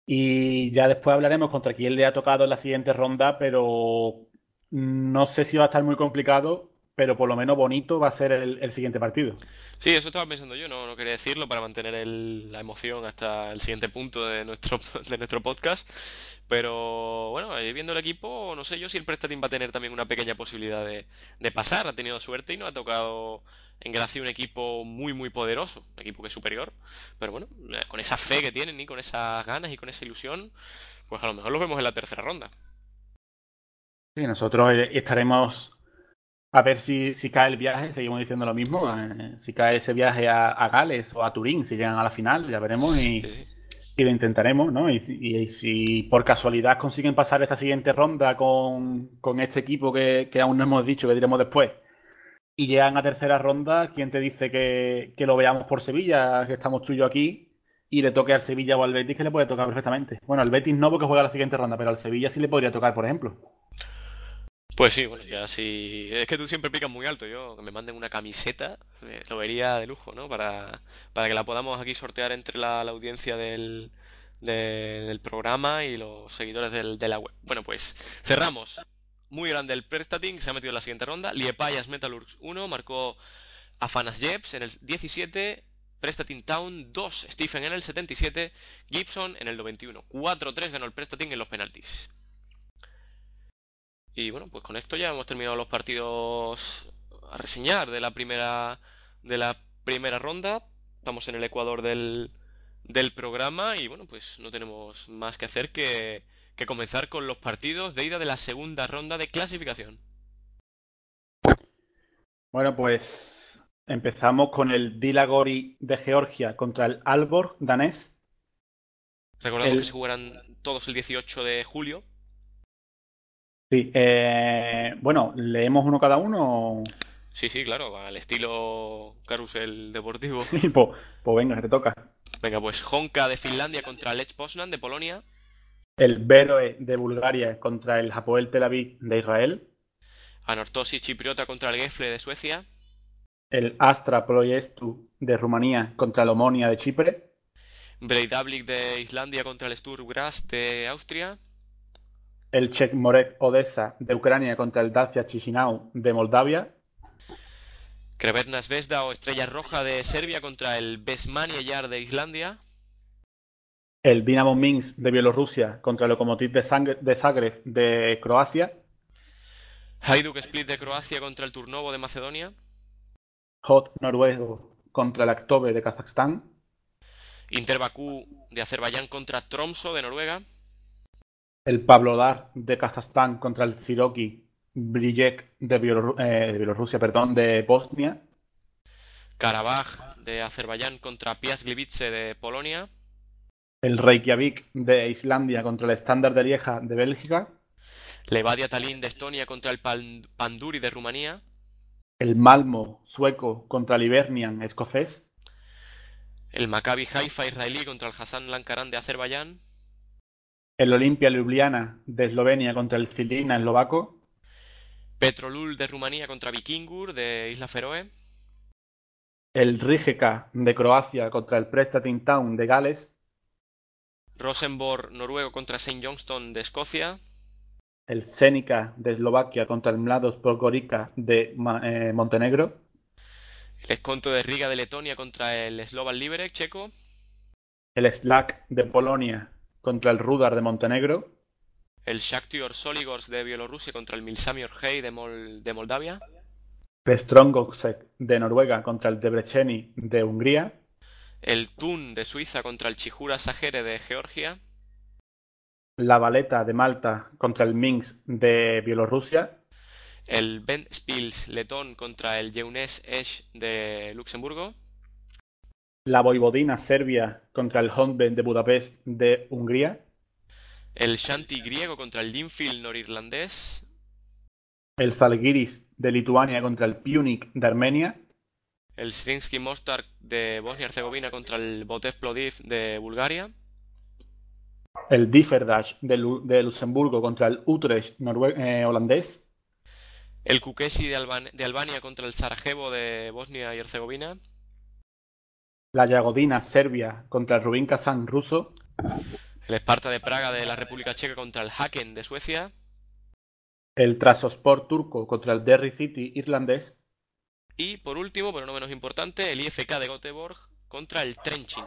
Y ya después hablaremos contra quién le ha tocado en la siguiente ronda, pero no sé si va a estar muy complicado, pero por lo menos bonito va a ser el, siguiente partido. Sí, eso estaba pensando yo, no, no quería decirlo para mantener el- la emoción hasta el siguiente punto de nuestro, de nuestro podcast. Pero bueno, ahí viendo el equipo, no sé yo si el Prestatin va a tener también una pequeña posibilidad de, de pasar. Ha tenido suerte y nos ha tocado en Gracia un equipo muy, muy poderoso, un equipo que es superior. Pero bueno, eh, con esa fe que tienen y con esas ganas y con esa ilusión, pues a lo mejor los vemos en la tercera ronda. Sí, nosotros eh, estaremos a ver si, si cae el viaje, seguimos diciendo lo mismo, eh, si cae ese viaje a, a Gales o a Turín, si llegan a la final, ya veremos y, sí. Y lo intentaremos, ¿no? Y, si- por casualidad consiguen pasar esta siguiente ronda con, con este equipo que, aún no hemos dicho, que diremos después, y llegan a tercera ronda, ¿quién te dice que, que lo veamos por Sevilla, que estamos tú yo aquí, y le toque al Sevilla o al Betis, que le puede tocar perfectamente? Bueno, al Betis no porque juega la siguiente ronda, pero al Sevilla sí le podría tocar, por ejemplo. Pues sí, bueno, ya sí. Es que tú siempre picas muy alto. Yo, que me manden una camiseta, eh, lo vería de lujo, ¿no? Para, para que la podamos aquí sortear entre la, la audiencia del, de- del programa y los seguidores del- de la web. Bueno, pues cerramos. Muy grande el Prestating, se ha metido en la siguiente ronda. Liepayas Metalurgs 1, marcó Afanas Jeps en el 17. Prestating Town 2, Stephen en el 77, Gibson en el 91. 4-3 ganó el Prestating en los penaltis. Y bueno, pues con esto ya hemos terminado los partidos a reseñar de la primera de la primera ronda. Estamos en el ecuador del, del programa y bueno, pues no tenemos más que hacer que, que comenzar con los partidos de ida de la segunda ronda de clasificación. Bueno, pues empezamos con el Dilagori de Georgia contra el Albor danés. Recordamos El- que se jugarán todos el 18 de julio. Sí, eh, bueno, ¿leemos uno cada uno? Sí, sí, claro, al estilo carrusel deportivo. Pues, pues venga, te toca. Venga, pues Honka de Finlandia contra Lech Poznan de Polonia. El Beroe de Bulgaria contra el Hapoel Tel Aviv de Israel. Anorthosis chipriota contra el Gefle de Suecia. El Astra Ploiestu de Rumanía contra el Omonia de Chipre. Breidablik de Islandia contra el Sturm Graz de Austria. El Chekmorek Odessa de Ucrania contra el Dacia Chisinau de Moldavia. Kreverna Zvezda o Estrella Roja de Serbia contra el Besmania Yar de Islandia. El Dinamo Minsk de Bielorrusia contra el Lokomotiv de, de Zagreb de Croacia. Hajduk Split de Croacia contra el Turnovo de Macedonia. Hot Noruego contra el Aktobe de Kazajstán. Inter Bakú de Azerbaiyán contra Tromso de Noruega. El Pavlodar de Kazajstán contra el Siroki Brijek de, eh, de, Bielorrusia, perdón, de Bosnia. Karabaj de Azerbaiyán contra Piast Gliwice de Polonia. El Reykjavik de Islandia contra el Standard de Lieja de Bélgica. Levadia Tallinn de Estonia contra el Panduri de Rumanía. El Malmo sueco contra el Ibernian escocés. El Maccabi Haifa israelí contra el Hassan Lankaran de Azerbaiyán. El Olimpia Ljubljana de Eslovenia contra el Cilina eslovaco. Petrolul de Rumanía contra Vikingur de Isla Feroe. El Rijeka de Croacia contra el Prestatin Town de Gales. Rosenborg noruego contra St. Johnston de Escocia. El Senica de Eslovaquia contra el Mlados Podgorica de eh, Montenegro. El Esconto de Riga de Letonia contra el Slovan Liberec checo. El Slack de Polonia contra el Rudar de Montenegro. El Shakhtar Soligorsk de Bielorrusia contra el Milsami Orhei de, de Moldavia. De Noruega contra el Debreceni de Hungría. El Thun de Suiza contra el Chihura Sagere de Georgia. La Valeta de Malta contra el Minsk de Bielorrusia el Ventspils letón contra el Jeunes Esch de Luxemburgo. La Voivodina Serbia contra el Honven de Budapest de Hungría. El Shanti griego contra el Linfield norirlandés. El Zalgiris de Lituania contra el Punic de Armenia. El Srinsky Mostar de Bosnia y Herzegovina contra el Botev Plodiv de Bulgaria. El Differdash de, Luxemburgo contra el Utrecht eh, holandés el Kukesi de, Albania contra el Sarajevo de Bosnia y Herzegovina. La Yagodina Serbia contra el Rubin Kazan ruso. El Esparta de Praga de la República Checa contra el Haken de Suecia. El Trasosport turco contra el Derry City irlandés. Y por último, pero no menos importante, el IFK de Göteborg contra el Trenchin.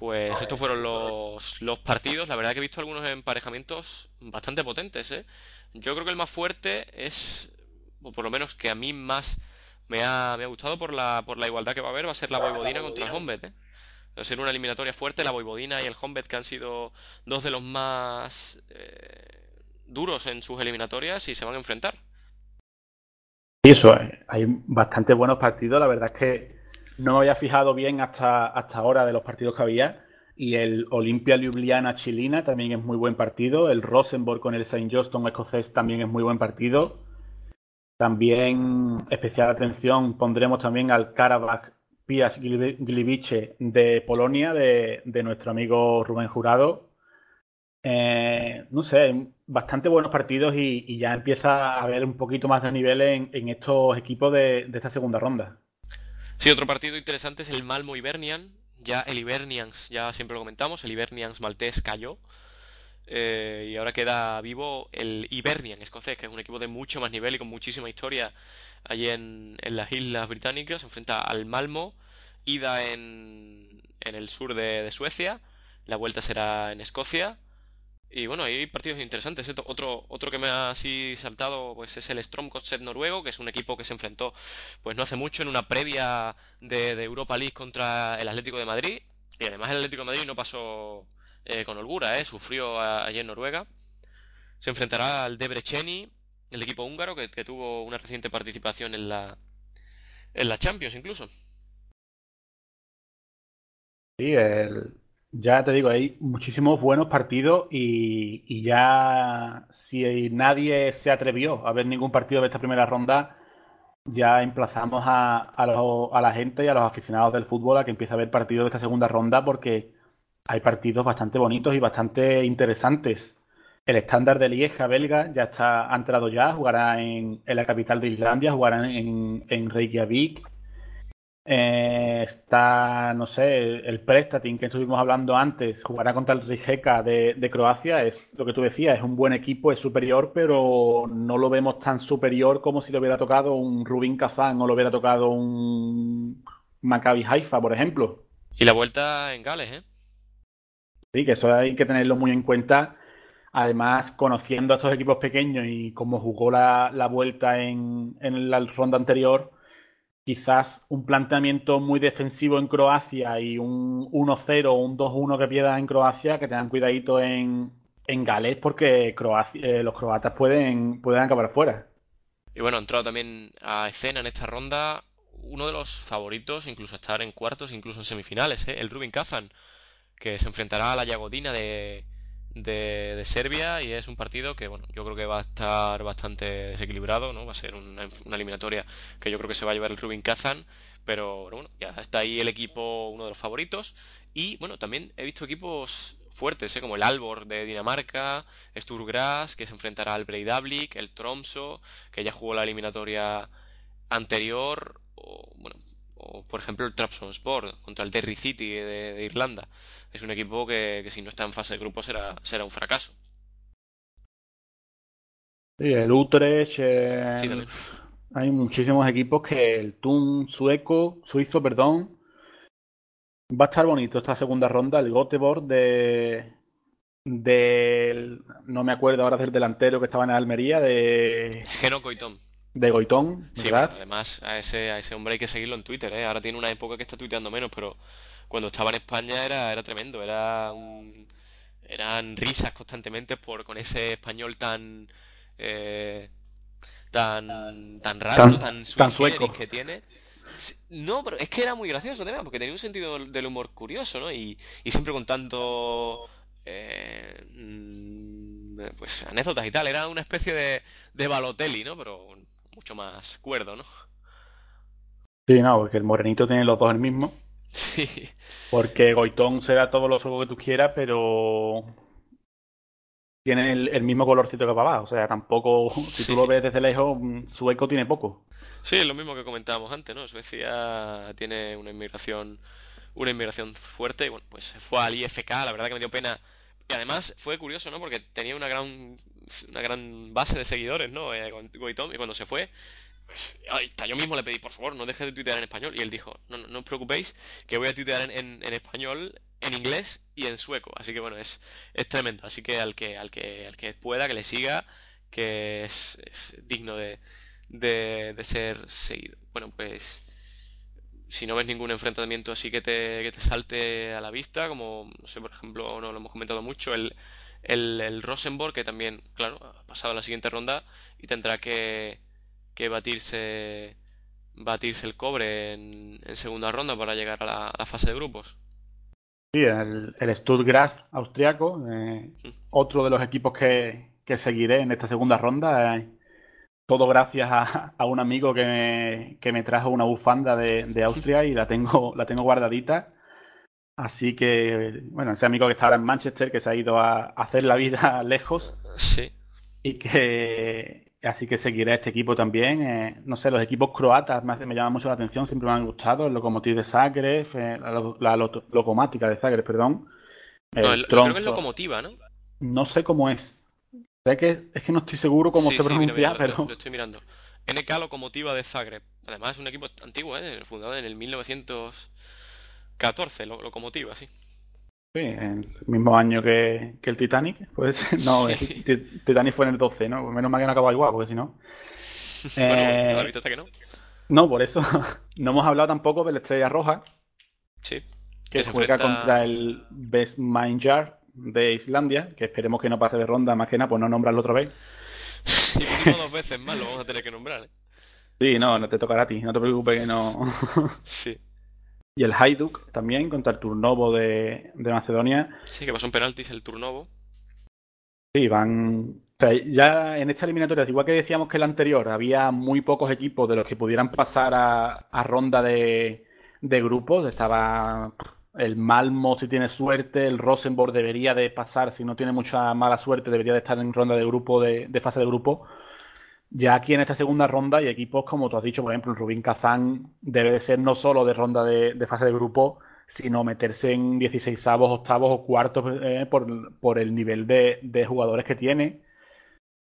Pues estos fueron los, los partidos. La verdad que he visto algunos emparejamientos bastante potentes, ¿eh? Yo creo que el más fuerte es, o por lo menos que a mí más me ha, me ha gustado por la, por la igualdad que va a haber, va a ser la Voivodina contra el Hombet. ¿eh? Va a ser una eliminatoria fuerte, la Voivodina y el Hombet, que han sido dos de los más eh, duros en sus eliminatorias y se van a enfrentar. Y eso, eh, hay bastante buenos partidos. La verdad es que no me había fijado bien hasta, hasta ahora de los partidos que había. Y el Olimpia Ljubljana chilina también es muy buen partido. El Rosenborg con el St. Johnston escocés también es muy buen partido. También especial atención pondremos también al Karabakh Piast Gliwice de Polonia, de, nuestro amigo Rubén Jurado. Eh, no sé, bastante buenos partidos y, ya empieza a haber un poquito más de nivel en, estos equipos de, de, esta segunda ronda. Sí, otro partido interesante es el Malmo Ibernian, ya el Ibernians, ya siempre lo comentamos, el Ibernians maltés cayó. Eh, y ahora queda vivo el Ibernian escocés, que es un equipo de mucho más nivel y con muchísima historia allí en, las Islas Británicas. Se enfrenta al Malmo, ida en, en el sur de, Suecia, la vuelta será en Escocia. Y bueno, hay partidos interesantes. Otro, otro que me ha así saltado pues es el Stromkotset noruego, que es un equipo que se enfrentó pues no hace mucho en una previa de, Europa League contra el Atlético de Madrid. Y además el Atlético de Madrid no pasó eh, con holgura, ¿eh? sufrió allí en Noruega. Se enfrentará al Debreceni, el equipo húngaro, que, tuvo una reciente participación en la, en la Champions incluso. Sí, ya te digo, hay muchísimos buenos partidos y, ya si nadie se atrevió a ver ningún partido de esta primera ronda, ya emplazamos a, la gente y a los aficionados del fútbol a que empiece a ver partidos de esta segunda ronda porque hay partidos bastante bonitos y bastante interesantes. El estándar de Lieja belga ya está ha entrado ya, jugará en, la capital de Islandia, jugará en, Reykjavik Eh, está, no sé, el Prestatin que estuvimos hablando antes, jugará contra el Rijeka de, Croacia, es lo que tú decías, es un buen equipo, es superior, pero no lo vemos tan superior como si le hubiera tocado un Rubín Kazán o le hubiera tocado un Maccabi Haifa, por ejemplo. Y la vuelta en Gales, ¿eh? Sí, que eso hay que tenerlo muy en cuenta. Además, conociendo a estos equipos pequeños y cómo jugó la, la vuelta en, en la ronda anterior, quizás un planteamiento muy defensivo en Croacia y un 1-0 o un 2-1 que pierda en Croacia, que tengan cuidadito en, en Gales porque eh, los croatas pueden, pueden acabar fuera. Y bueno, ha entrado también a escena en esta ronda uno de los favoritos, incluso estar en cuartos, incluso en semifinales, ¿eh? el Rubin Kazan, que se enfrentará a la Yagodina de, de, Serbia y es un partido que, bueno, yo creo que va a estar bastante desequilibrado, ¿no? Va a ser una, eliminatoria que yo creo que se va a llevar el Rubin Kazan, pero bueno, ya está ahí el equipo, uno de los favoritos. Y bueno, también he visto equipos fuertes, ¿eh? como el Albor de Dinamarca, Sturgras, que se enfrentará al Breidablik, el Tromso, que ya jugó la eliminatoria anterior, o bueno, o por ejemplo el Trabzonspor contra el Derry City de, Irlanda. Es un equipo que, si no está en fase de grupo será, será un fracaso. Sí, el Utrecht. hay muchísimos equipos que el Thun sueco, suizo, perdón. Va a estar bonito esta segunda ronda. El Göteborg de. Del. No me acuerdo ahora del delantero que estaba en Almería. De. Geno Coitón de Goitón, ¿verdad? además a ese, a ese hombre hay que seguirlo en Twitter, ¿eh? Ahora tiene una época que está tuiteando menos, pero cuando estaba en España era, era tremendo, era eran risas constantemente por con ese español tan eh, tan tan raro, tan, sueco que tiene. No, pero es que era muy gracioso también, porque tenía un sentido del humor curioso, ¿no? Y, y siempre contando eh, mm, pues anécdotas y tal. Era una especie de, de Balotelli, ¿no? Pero mucho más cuerdo, ¿no? Sí, no, porque el morenito tiene los dos el mismo. Sí. Porque Goitón será todo lo sueco que tú quieras, pero tiene el, mismo colorcito que papá. O sea, tampoco, si tú lo ves desde lejos, mm, sueco tiene poco. Sí, lo mismo que comentábamos antes, ¿no? Suecia tiene una inmigración, una inmigración fuerte y bueno, pues fue al IFK, la verdad que me dio pena. Y además fue curioso, ¿no? Porque tenía una gran una gran base de seguidores, ¿no? Eh, Goitom, y cuando se fue, pues, está, yo mismo le pedí, por favor, no deje de tuitear en español. Y él dijo, no, no, os preocupéis, que voy a tuitear en, en, español, en inglés y en sueco. Así que bueno, es, es tremendo. Así que al que, al que, al que pueda, que le siga, que es, es digno de, de, de, ser seguido. Bueno, pues si no ves ningún enfrentamiento así que te, que te salte a la vista, como, no sé, por ejemplo, no lo hemos comentado mucho, el, el, Rosenborg, que también, claro, ha pasado a la siguiente ronda y tendrá que, que batirse batirse el cobre en, segunda ronda para llegar a la, fase de grupos. Sí, el, el Stuttgart austriaco, eh, otro de los equipos que, que, seguiré en esta segunda ronda. Eh, todo gracias a, a, un amigo que me, que me trajo una bufanda de, de Austria y la tengo, la tengo guardadita Así que, bueno, ese amigo que está ahora en Manchester, que se ha ido a hacer la vida lejos. Sí. Y que, así que seguirá este equipo también. Eh, no sé, los equipos croatas me, me llaman mucho la atención, siempre me han gustado. El Lokomotiv de Zagreb, eh, la, Locomática de Zagreb, perdón. no, el, creo que es Locomotiva, ¿no? No sé cómo es. Sé que es que no estoy seguro cómo se pronuncia, pero. Lo, estoy mirando. NK Locomotiva de Zagreb. Además es un equipo antiguo, ¿eh? Fundado en el 1900. 14, lo, locomotiva, sí. Sí, el mismo año que, el Titanic. Pues no, el Titanic fue en el 12, ¿no? Menos mal que no acabó igual, porque si no. bueno, eh, que no. No, por eso no hemos hablado tampoco de la Estrella Roja. Sí. Que, juega contra el Best Mindjar de Islandia, que esperemos que no pase de ronda, más que nada, pues no nombrarlo otra vez. y dos veces más lo vamos a tener que nombrar, ¿eh? Sí, no, no te tocará a ti, no te preocupes que no. sí. Y el Hajduk también contra el Turnovo de, Macedonia. Sí, que pasó en penaltis el Turnovo. Sí, van. ya en esta eliminatoria, igual que decíamos que el anterior, había muy pocos equipos de los que pudieran pasar a, ronda de, de, grupos. Estaba el Malmo si tiene suerte, el Rosenborg debería de pasar, si no tiene mucha mala suerte, debería de estar en ronda de grupo, de, de fase de grupo. Ya aquí en esta segunda ronda hay equipos, como tú has dicho, por ejemplo, el Rubín Kazán debe de ser no solo de ronda de, fase de grupo, sino meterse en 16 avos, octavos o cuartos eh, por, el nivel de, jugadores que tiene.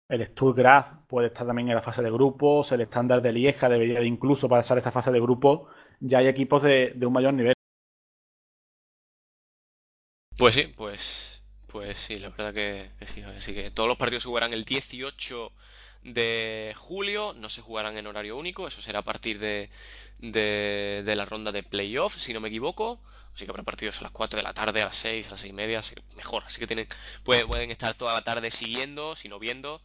El Stuttgart puede estar también en la fase de grupos, el estándar de Lieja debería de incluso pasar esa fase de grupo. Ya hay equipos de, un mayor nivel. Pues sí, pues, pues sí, la verdad que, que sí. Así que todos los partidos se jugarán el 18 de julio. No se jugarán en horario único, eso será a partir de, de, la ronda de playoff, si no me equivoco. Así que habrá partidos a las 4 de la tarde, a las 6, a las 6 y media, mejor. Así que tienen, pueden, estar toda la tarde siguiendo, si no viendo,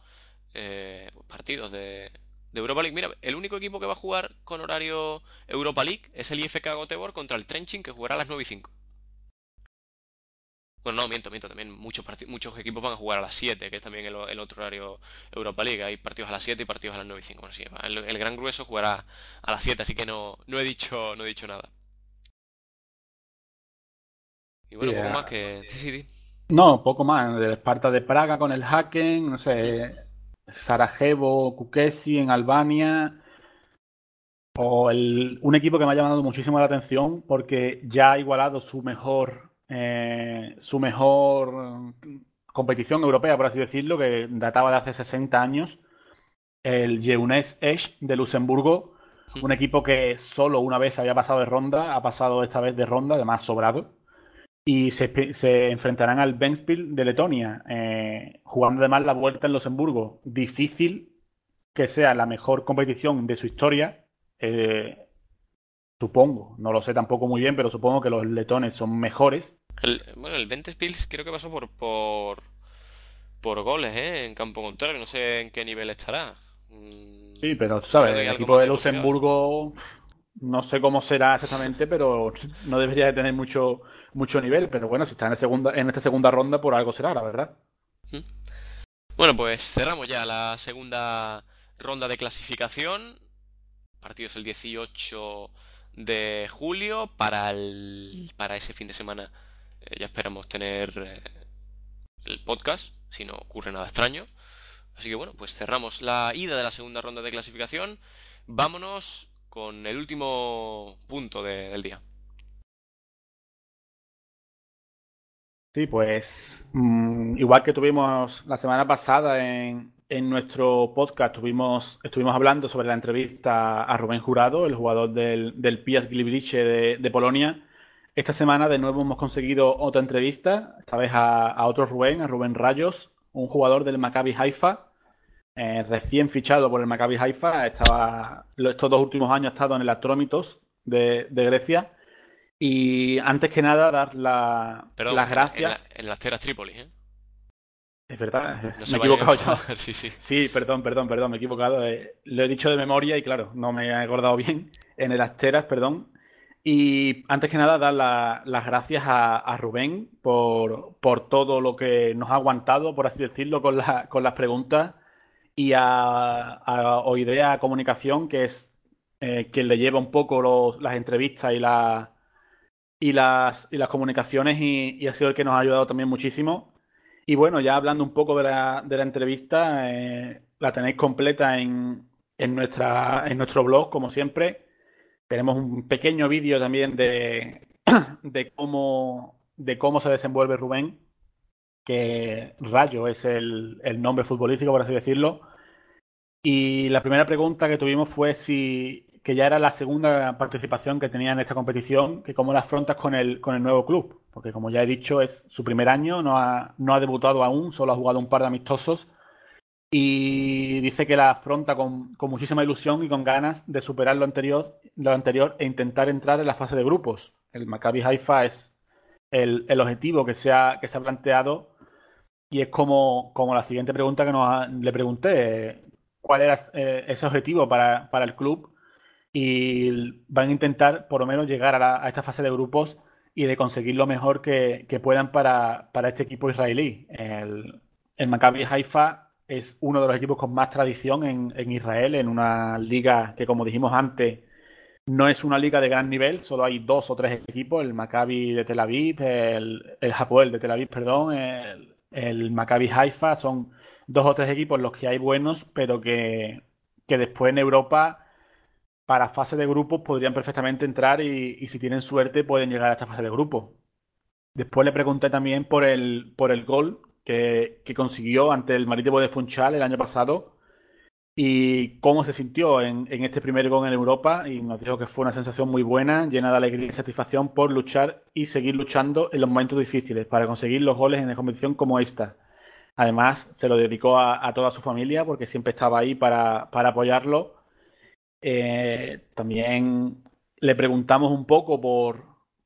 eh, partidos de, de Europa League. Mira, el único equipo que va a jugar con horario Europa League es el IFK Göteborg contra el Trenching, que jugará a las 9 y 5. Bueno, no, miento, miento. También muchos, muchos equipos van a jugar a las 7, que es también el, otro horario Europa League. Hay partidos a las 7 y partidos a las 9 y 5. Bueno, sí, el, gran grueso jugará a las 7, así que no, no, he, dicho, no he dicho nada. Y bueno, poco más que... Sí, No, poco más. El Esparta de Praga con el Haken, no sé, Sarajevo, Kukesi en Albania. O el, un equipo que me ha llamado muchísimo la atención porque ya ha igualado su mejor eh, su mejor competición europea, por así decirlo, que databa de hace 60 años, el Jeunesse Esch de Luxemburgo, un equipo que solo una vez había pasado de ronda, ha pasado esta vez de ronda, además sobrado, y se, enfrentarán al Ventspil de Letonia, eh, jugando además la vuelta en Luxemburgo. Difícil que sea la mejor competición de su historia. Eh, Supongo, no lo sé tampoco muy bien, pero supongo que los letones son mejores. bueno, el Ventespils creo que pasó por, por, por goles, ¿eh? En campo contrario, no sé en qué nivel estará. Mm, sí, pero tú sabes, el equipo de Luxemburgo no sé cómo será exactamente, pero no debería de tener mucho, mucho nivel. Pero bueno, si está en, segunda, en esta segunda ronda, por algo será, la verdad. Bueno, pues cerramos ya la segunda ronda de clasificación. Partidos el 18 de julio para, el, para ese fin de semana. Eh, ya esperamos tener eh, el podcast, si no ocurre nada extraño. Así que bueno, pues cerramos la ida de la segunda ronda de clasificación. Vámonos con el último punto del día. Sí, pues mm, igual que tuvimos la semana pasada en, en nuestro podcast tuvimos, estuvimos hablando sobre la entrevista a Rubén Jurado, el jugador del, del Piast Gliwice de, Polonia. Esta semana de nuevo hemos conseguido otra entrevista, esta vez a, otro Rubén, a Rubén Rayos, un jugador del Maccabi Haifa, eh, recién fichado por el Maccabi Haifa. Estaba, estos dos últimos años ha estado en el Atrómitos de, Grecia. Y antes que nada, dar las gracias. En, las Teras Trípoli, ¿eh? Es verdad, me he equivocado yo. sí, sí. sí, perdón, perdón, perdón, me he equivocado. Eh, lo he dicho de memoria y claro, no me he acordado bien. En el Asteras, perdón. Y antes que nada, dar las gracias a, Rubén por, por, todo lo que nos ha aguantado, por así decirlo, con, con las preguntas. Y a, a Oidea Comunicación, que es eh, quien le lleva un poco las entrevistas y, la, y, las, y las comunicaciones y, y ha sido el que nos ha ayudado también muchísimo. Y bueno, ya hablando un poco de la, de la entrevista, eh, la tenéis completa en, en, nuestra, en nuestro blog, como siempre. Tenemos un pequeño vídeo también de, de, cómo, de cómo se desenvuelve Rubén, que Rayo es el, el nombre futbolístico, por así decirlo. Y la primera pregunta que tuvimos fue si que ya era la segunda participación que tenía en esta competición, que cómo la afrontas con el, con el nuevo club, porque como ya he dicho, es su primer año, no ha, no ha debutado aún, solo ha jugado un par de amistosos, y dice que la afronta con, con muchísima ilusión y con ganas de superar lo anterior, lo anterior e intentar entrar en la fase de grupos. El Maccabi Haifa es el, el objetivo que se, ha, que se ha planteado y es como, como la siguiente pregunta que le pregunté, ¿cuál era eh, ese objetivo para, para el club? Y van a intentar por lo menos llegar a, esta fase de grupos y de conseguir lo mejor que, puedan para, este equipo israelí. El, el, Maccabi Haifa es uno de los equipos con más tradición en, Israel, en una liga que, como dijimos antes, no es una liga de gran nivel, solo hay dos o tres equipos, el Maccabi de Tel Aviv, el, el Hapoel de Tel Aviv, perdón, el, el Maccabi Haifa, son dos o tres equipos los que hay buenos, pero que que después en Europa, para fase de grupos, podrían perfectamente entrar y, si tienen suerte pueden llegar a esta fase de grupos. Después le pregunté también por el, por el gol que, consiguió ante el Marítimo de Funchal el año pasado y cómo se sintió en, en, este primer gol en Europa y nos dijo que fue una sensación muy buena, llena de alegría y satisfacción por luchar y seguir luchando en los momentos difíciles para conseguir los goles en una competición como esta. Además, se lo dedicó a, a toda su familia porque siempre estaba ahí para, para apoyarlo. Eh, también le preguntamos un poco por,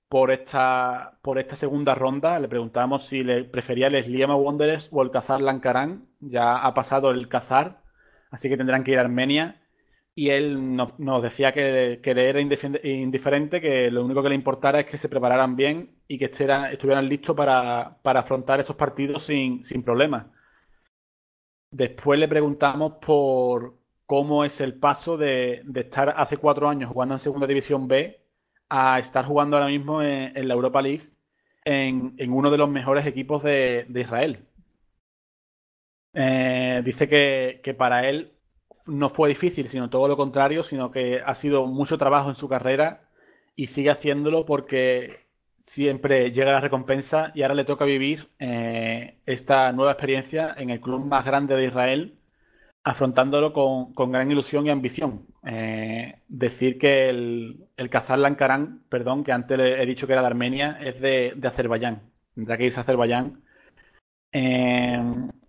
por, esta, por esta segunda ronda. Le preguntamos si le prefería el Sliema Wanderers o el Kazar Lankaran. Ya ha pasado el Kazar, así que tendrán que ir a Armenia. Y él nos, decía que, que, le era indiferente, que lo único que le importara es que se prepararan bien y que estuvieran, estuvieran listos para, para, afrontar estos partidos sin, sin problemas. Después le preguntamos por cómo es el paso de, estar hace cuatro años jugando en Segunda División B a estar jugando ahora mismo en, la Europa League en, uno de los mejores equipos de, Israel. Eh, dice que, que, para él no fue difícil, sino todo lo contrario, sino que ha sido mucho trabajo en su carrera y sigue haciéndolo porque siempre llega la recompensa y ahora le toca vivir eh, esta nueva experiencia en el club más grande de Israel afrontándolo con, con, gran ilusión y ambición. Eh, decir que el, el Kazán Lankarán, perdón, que antes he dicho que era de Armenia, es de, de Azerbaiyán. Tendrá que irse a Azerbaiyán. Eh,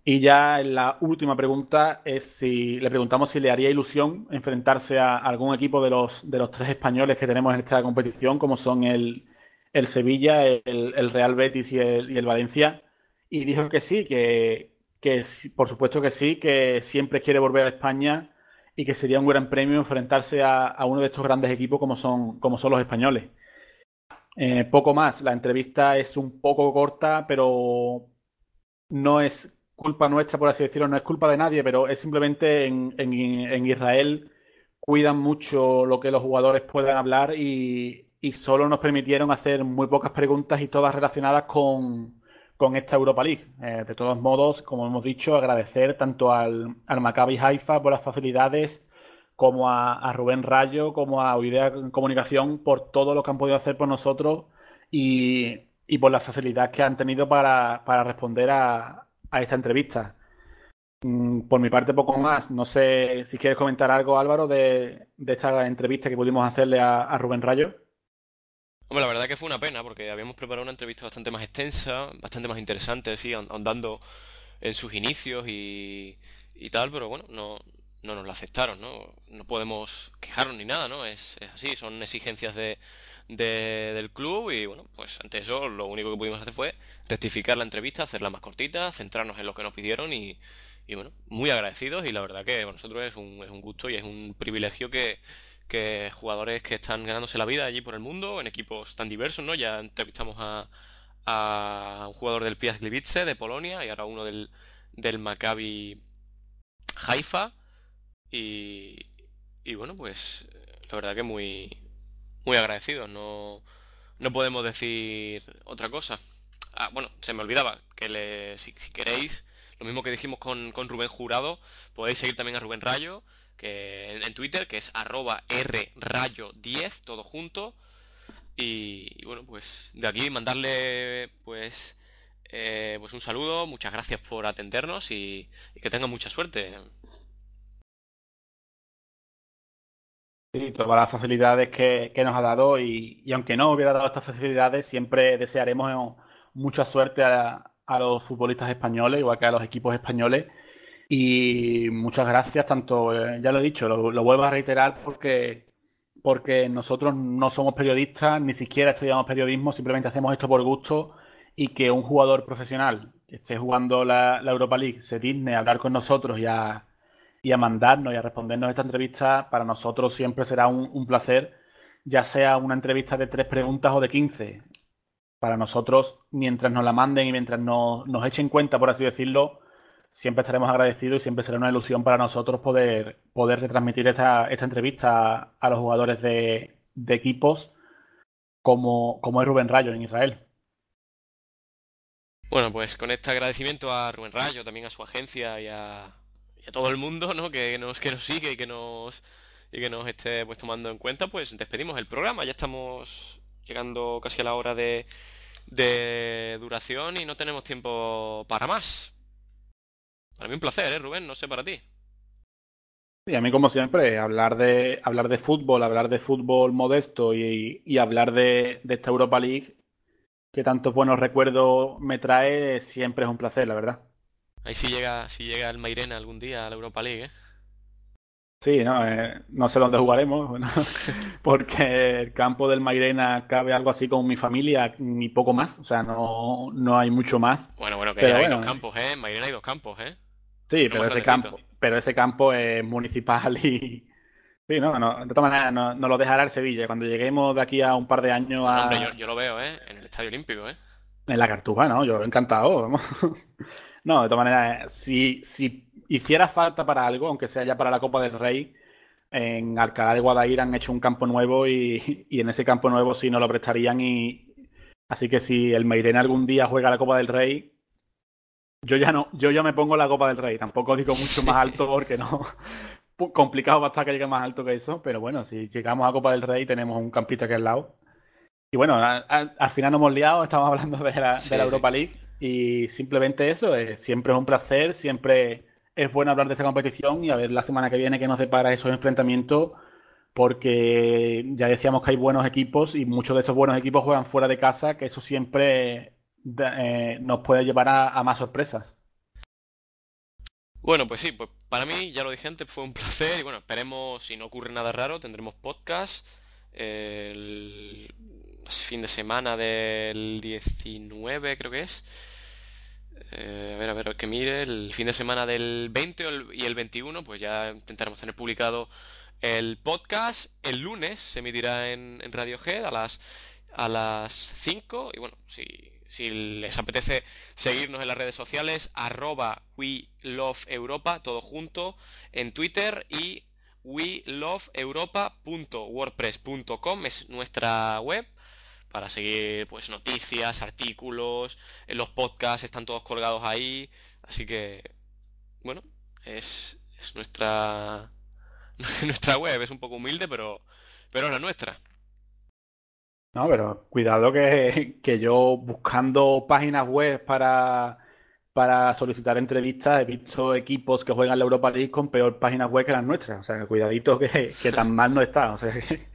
y ya la última pregunta es si le preguntamos si le haría ilusión enfrentarse a algún equipo de los, de los tres españoles que tenemos en esta competición, como son el, el Sevilla, el, el, Real Betis y el, y el Valencia. Y dijo que sí, que, que por supuesto que sí, que siempre quiere volver a España y que sería un gran premio enfrentarse a, a uno de estos grandes equipos como son, como son los españoles. Eh, poco más, la entrevista es un poco corta, pero no es culpa nuestra, por así decirlo, no es culpa de nadie, pero es simplemente en, en, en Israel cuidan mucho lo que los jugadores puedan hablar y, y solo nos permitieron hacer muy pocas preguntas y todas relacionadas con, con esta Europa League. Eh, de todos modos, como hemos dicho, agradecer tanto al, al Maccabi Haifa por las facilidades, como a, Rubén Rayo, como a Oidea Comunicación por todo lo que han podido hacer por nosotros y, por la facilidad que han tenido para, para responder a, a, esta entrevista. Mm, por mi parte, poco más. No sé si quieres comentar algo, Álvaro, de, de esta entrevista que pudimos hacerle a Rubén Rayo. Hombre, la verdad que fue una pena porque habíamos preparado una entrevista bastante más extensa, bastante más interesante, sí, andando en sus inicios y, y tal, pero bueno, no, no nos la aceptaron, ¿no? No podemos quejarnos ni nada, ¿no? Es, es así, son exigencias de, de, del club y bueno, pues ante eso lo único que pudimos hacer fue rectificar la entrevista, hacerla más cortita, centrarnos en lo que nos pidieron y, y bueno, muy agradecidos y la verdad que para nosotros es un, es un gusto y es un privilegio que que jugadores que están ganándose la vida allí por el mundo, en equipos tan diversos, ¿no? Ya entrevistamos a, a un jugador del Piast Gliwice de Polonia y ahora uno del, del Maccabi Haifa y, y bueno, pues la verdad que muy, muy agradecidos, no, no podemos decir otra cosa. Ah, bueno, se me olvidaba que le, si, si queréis, lo mismo que dijimos con, con Rubén Jurado, podéis seguir también a Rubén Rayo en, Twitter, que es arroba rrayo10, todo junto. Y, bueno, pues de aquí mandarle pues, eh, pues un saludo, muchas gracias por atendernos y, que tengan mucha suerte. Sí, todas las facilidades que, que nos ha dado y, y, aunque no hubiera dado estas facilidades, siempre desearemos mucha suerte a, a los futbolistas españoles, igual que a los equipos españoles y muchas gracias, tanto, eh, ya lo he dicho, lo, vuelvo a reiterar porque, porque nosotros no somos periodistas, ni siquiera estudiamos periodismo, simplemente hacemos esto por gusto y que un jugador profesional que esté jugando la, la Europa League se digne a hablar con nosotros y a, y a mandarnos y a respondernos esta entrevista, para nosotros siempre será un, un placer, ya sea una entrevista de tres preguntas o de quince. Para nosotros, mientras nos la manden y mientras nos, nos echen cuenta, por así decirlo, siempre estaremos agradecidos y siempre será una ilusión para nosotros poder, poder retransmitir esta, esta entrevista a, los jugadores de, equipos como, como es Rubén Rayo en Israel. Bueno, pues con este agradecimiento a Rubén Rayo, también a su agencia y a, y a todo el mundo, ¿no? Que nos, que nos sigue y que nos, y que nos esté pues tomando en cuenta, pues despedimos el programa. Ya estamos llegando casi a la hora de, de duración y no tenemos tiempo para más. Para mí un placer, ¿eh, Rubén? No sé para ti. Sí, a mí como siempre, hablar de, hablar de fútbol, hablar de fútbol modesto y, y hablar de, de, esta Europa League que tantos buenos recuerdos me trae, siempre es un placer, la verdad. Ahí sí llega, si llega el Mairena algún día a la Europa League, ¿eh? Sí, no, eh, no sé dónde jugaremos, porque el campo del Mairena cabe algo así como mi familia, ni poco más, o sea, no, no hay mucho más. Bueno, bueno, que hay dos campos, ¿eh? En Mairena hay dos campos, ¿eh? Sí, pero ese, campo, pero ese campo es municipal y... Sí, no, no de todas maneras, no, no, lo dejará el Sevilla. Cuando lleguemos de aquí a un par de años a... Hombre, yo, yo, lo veo, ¿eh? En el Estadio Olímpico, ¿eh? En la Cartuja, ¿no? Yo encantado. no, de todas maneras, si, si hiciera falta para algo, aunque sea ya para la Copa del Rey, en Alcalá de Guadaira han hecho un campo nuevo y, y en ese campo nuevo sí no lo prestarían y así que si el Meirena algún día juega la Copa del Rey, yo ya no, yo ya me pongo la Copa del Rey, tampoco digo mucho más alto porque no complicado va a estar que llegue más alto que eso, pero bueno, si llegamos a Copa del Rey tenemos un campito aquí al lado. Y bueno, a, a, al final nos hemos liado, estamos hablando de la, sí, de la Europa sí. League y simplemente eso, eh, siempre es un placer, siempre es bueno hablar de esta competición y a ver la semana que viene que nos depara esos enfrentamientos, porque ya decíamos que hay buenos equipos y muchos de esos buenos equipos juegan fuera de casa, que eso siempre eh, nos puede llevar a, más sorpresas. Bueno, pues sí, pues para mí, ya lo dije antes, fue un placer y bueno, esperemos, si no ocurre nada raro, tendremos podcast el fin de semana del 19, creo que es. Eh, a ver, a ver, que mire, el fin de semana del 20 y el 21, pues ya intentaremos tener publicado el podcast. El lunes se emitirá en, en Radiohead a las, a las 5. Y bueno, si, si les apetece seguirnos en las redes sociales, arroba We Love Europa, todo junto, en Twitter y weloveeuropa.wordpress.com es nuestra web para seguir pues noticias, artículos, los podcasts están todos colgados ahí, así que bueno, es, es nuestra nuestra web, es un poco humilde, pero pero es la nuestra. No, pero cuidado que, que yo buscando páginas web para para solicitar entrevistas he visto equipos que juegan la Europa League con peor páginas web que las nuestras. O sea, cuidadito que, que tan mal no está. O sea, que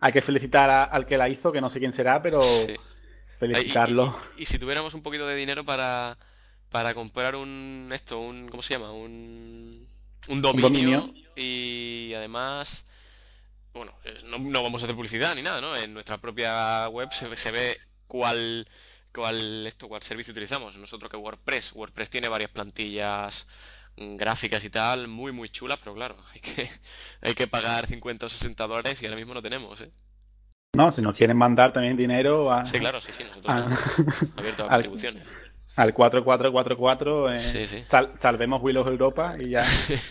hay que felicitar a, al que la hizo, que no sé quién será, pero sí. felicitarlo. Y, y, y, si tuviéramos un poquito de dinero para, para comprar un esto, un ¿cómo se llama? Un, un dominio, ¿Un dominio? y además bueno, no, no, vamos a hacer publicidad ni nada, ¿no? En nuestra propia web se, se ve cuál cuál esto cuál servicio utilizamos nosotros que WordPress WordPress tiene varias plantillas gráficas y tal muy muy chulas pero claro hay que hay que pagar 50 o 60 dólares y ahora mismo no tenemos ¿eh? no si nos quieren mandar también dinero a, sí claro sí sí nosotros a, abierto a contribuciones al 4444 eh, sí, sí. Sal, salvemos Willows Europa y ya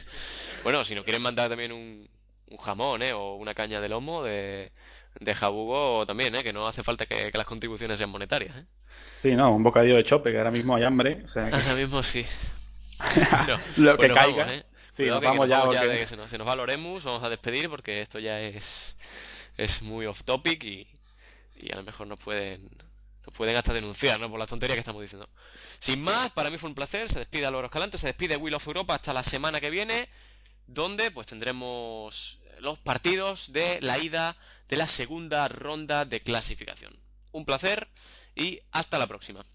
bueno si nos quieren mandar también un, un jamón ¿eh? o una caña de lomo de de jabugo también, ¿eh? que no hace falta que, que las contribuciones sean monetarias. ¿eh? Sí, no, un bocadillo de chope, que ahora mismo hay hambre. O sea que... Ahora mismo sí. Lo que caiga. Vamos, ¿eh? Sí, nos que vamos nos ya. Vamos porque... de que se nos, se nos va Loremus, vamos a despedir porque esto ya es, es muy off topic y, y a lo mejor nos pueden, nos pueden hasta denunciar ¿no? por las tonterías que estamos diciendo. Sin más, para mí fue un placer. Se despide Álvaro Escalante, se despide Will of Europa hasta la semana que viene, donde pues tendremos los partidos de la ida de la segunda ronda de clasificación. Un placer y hasta la próxima.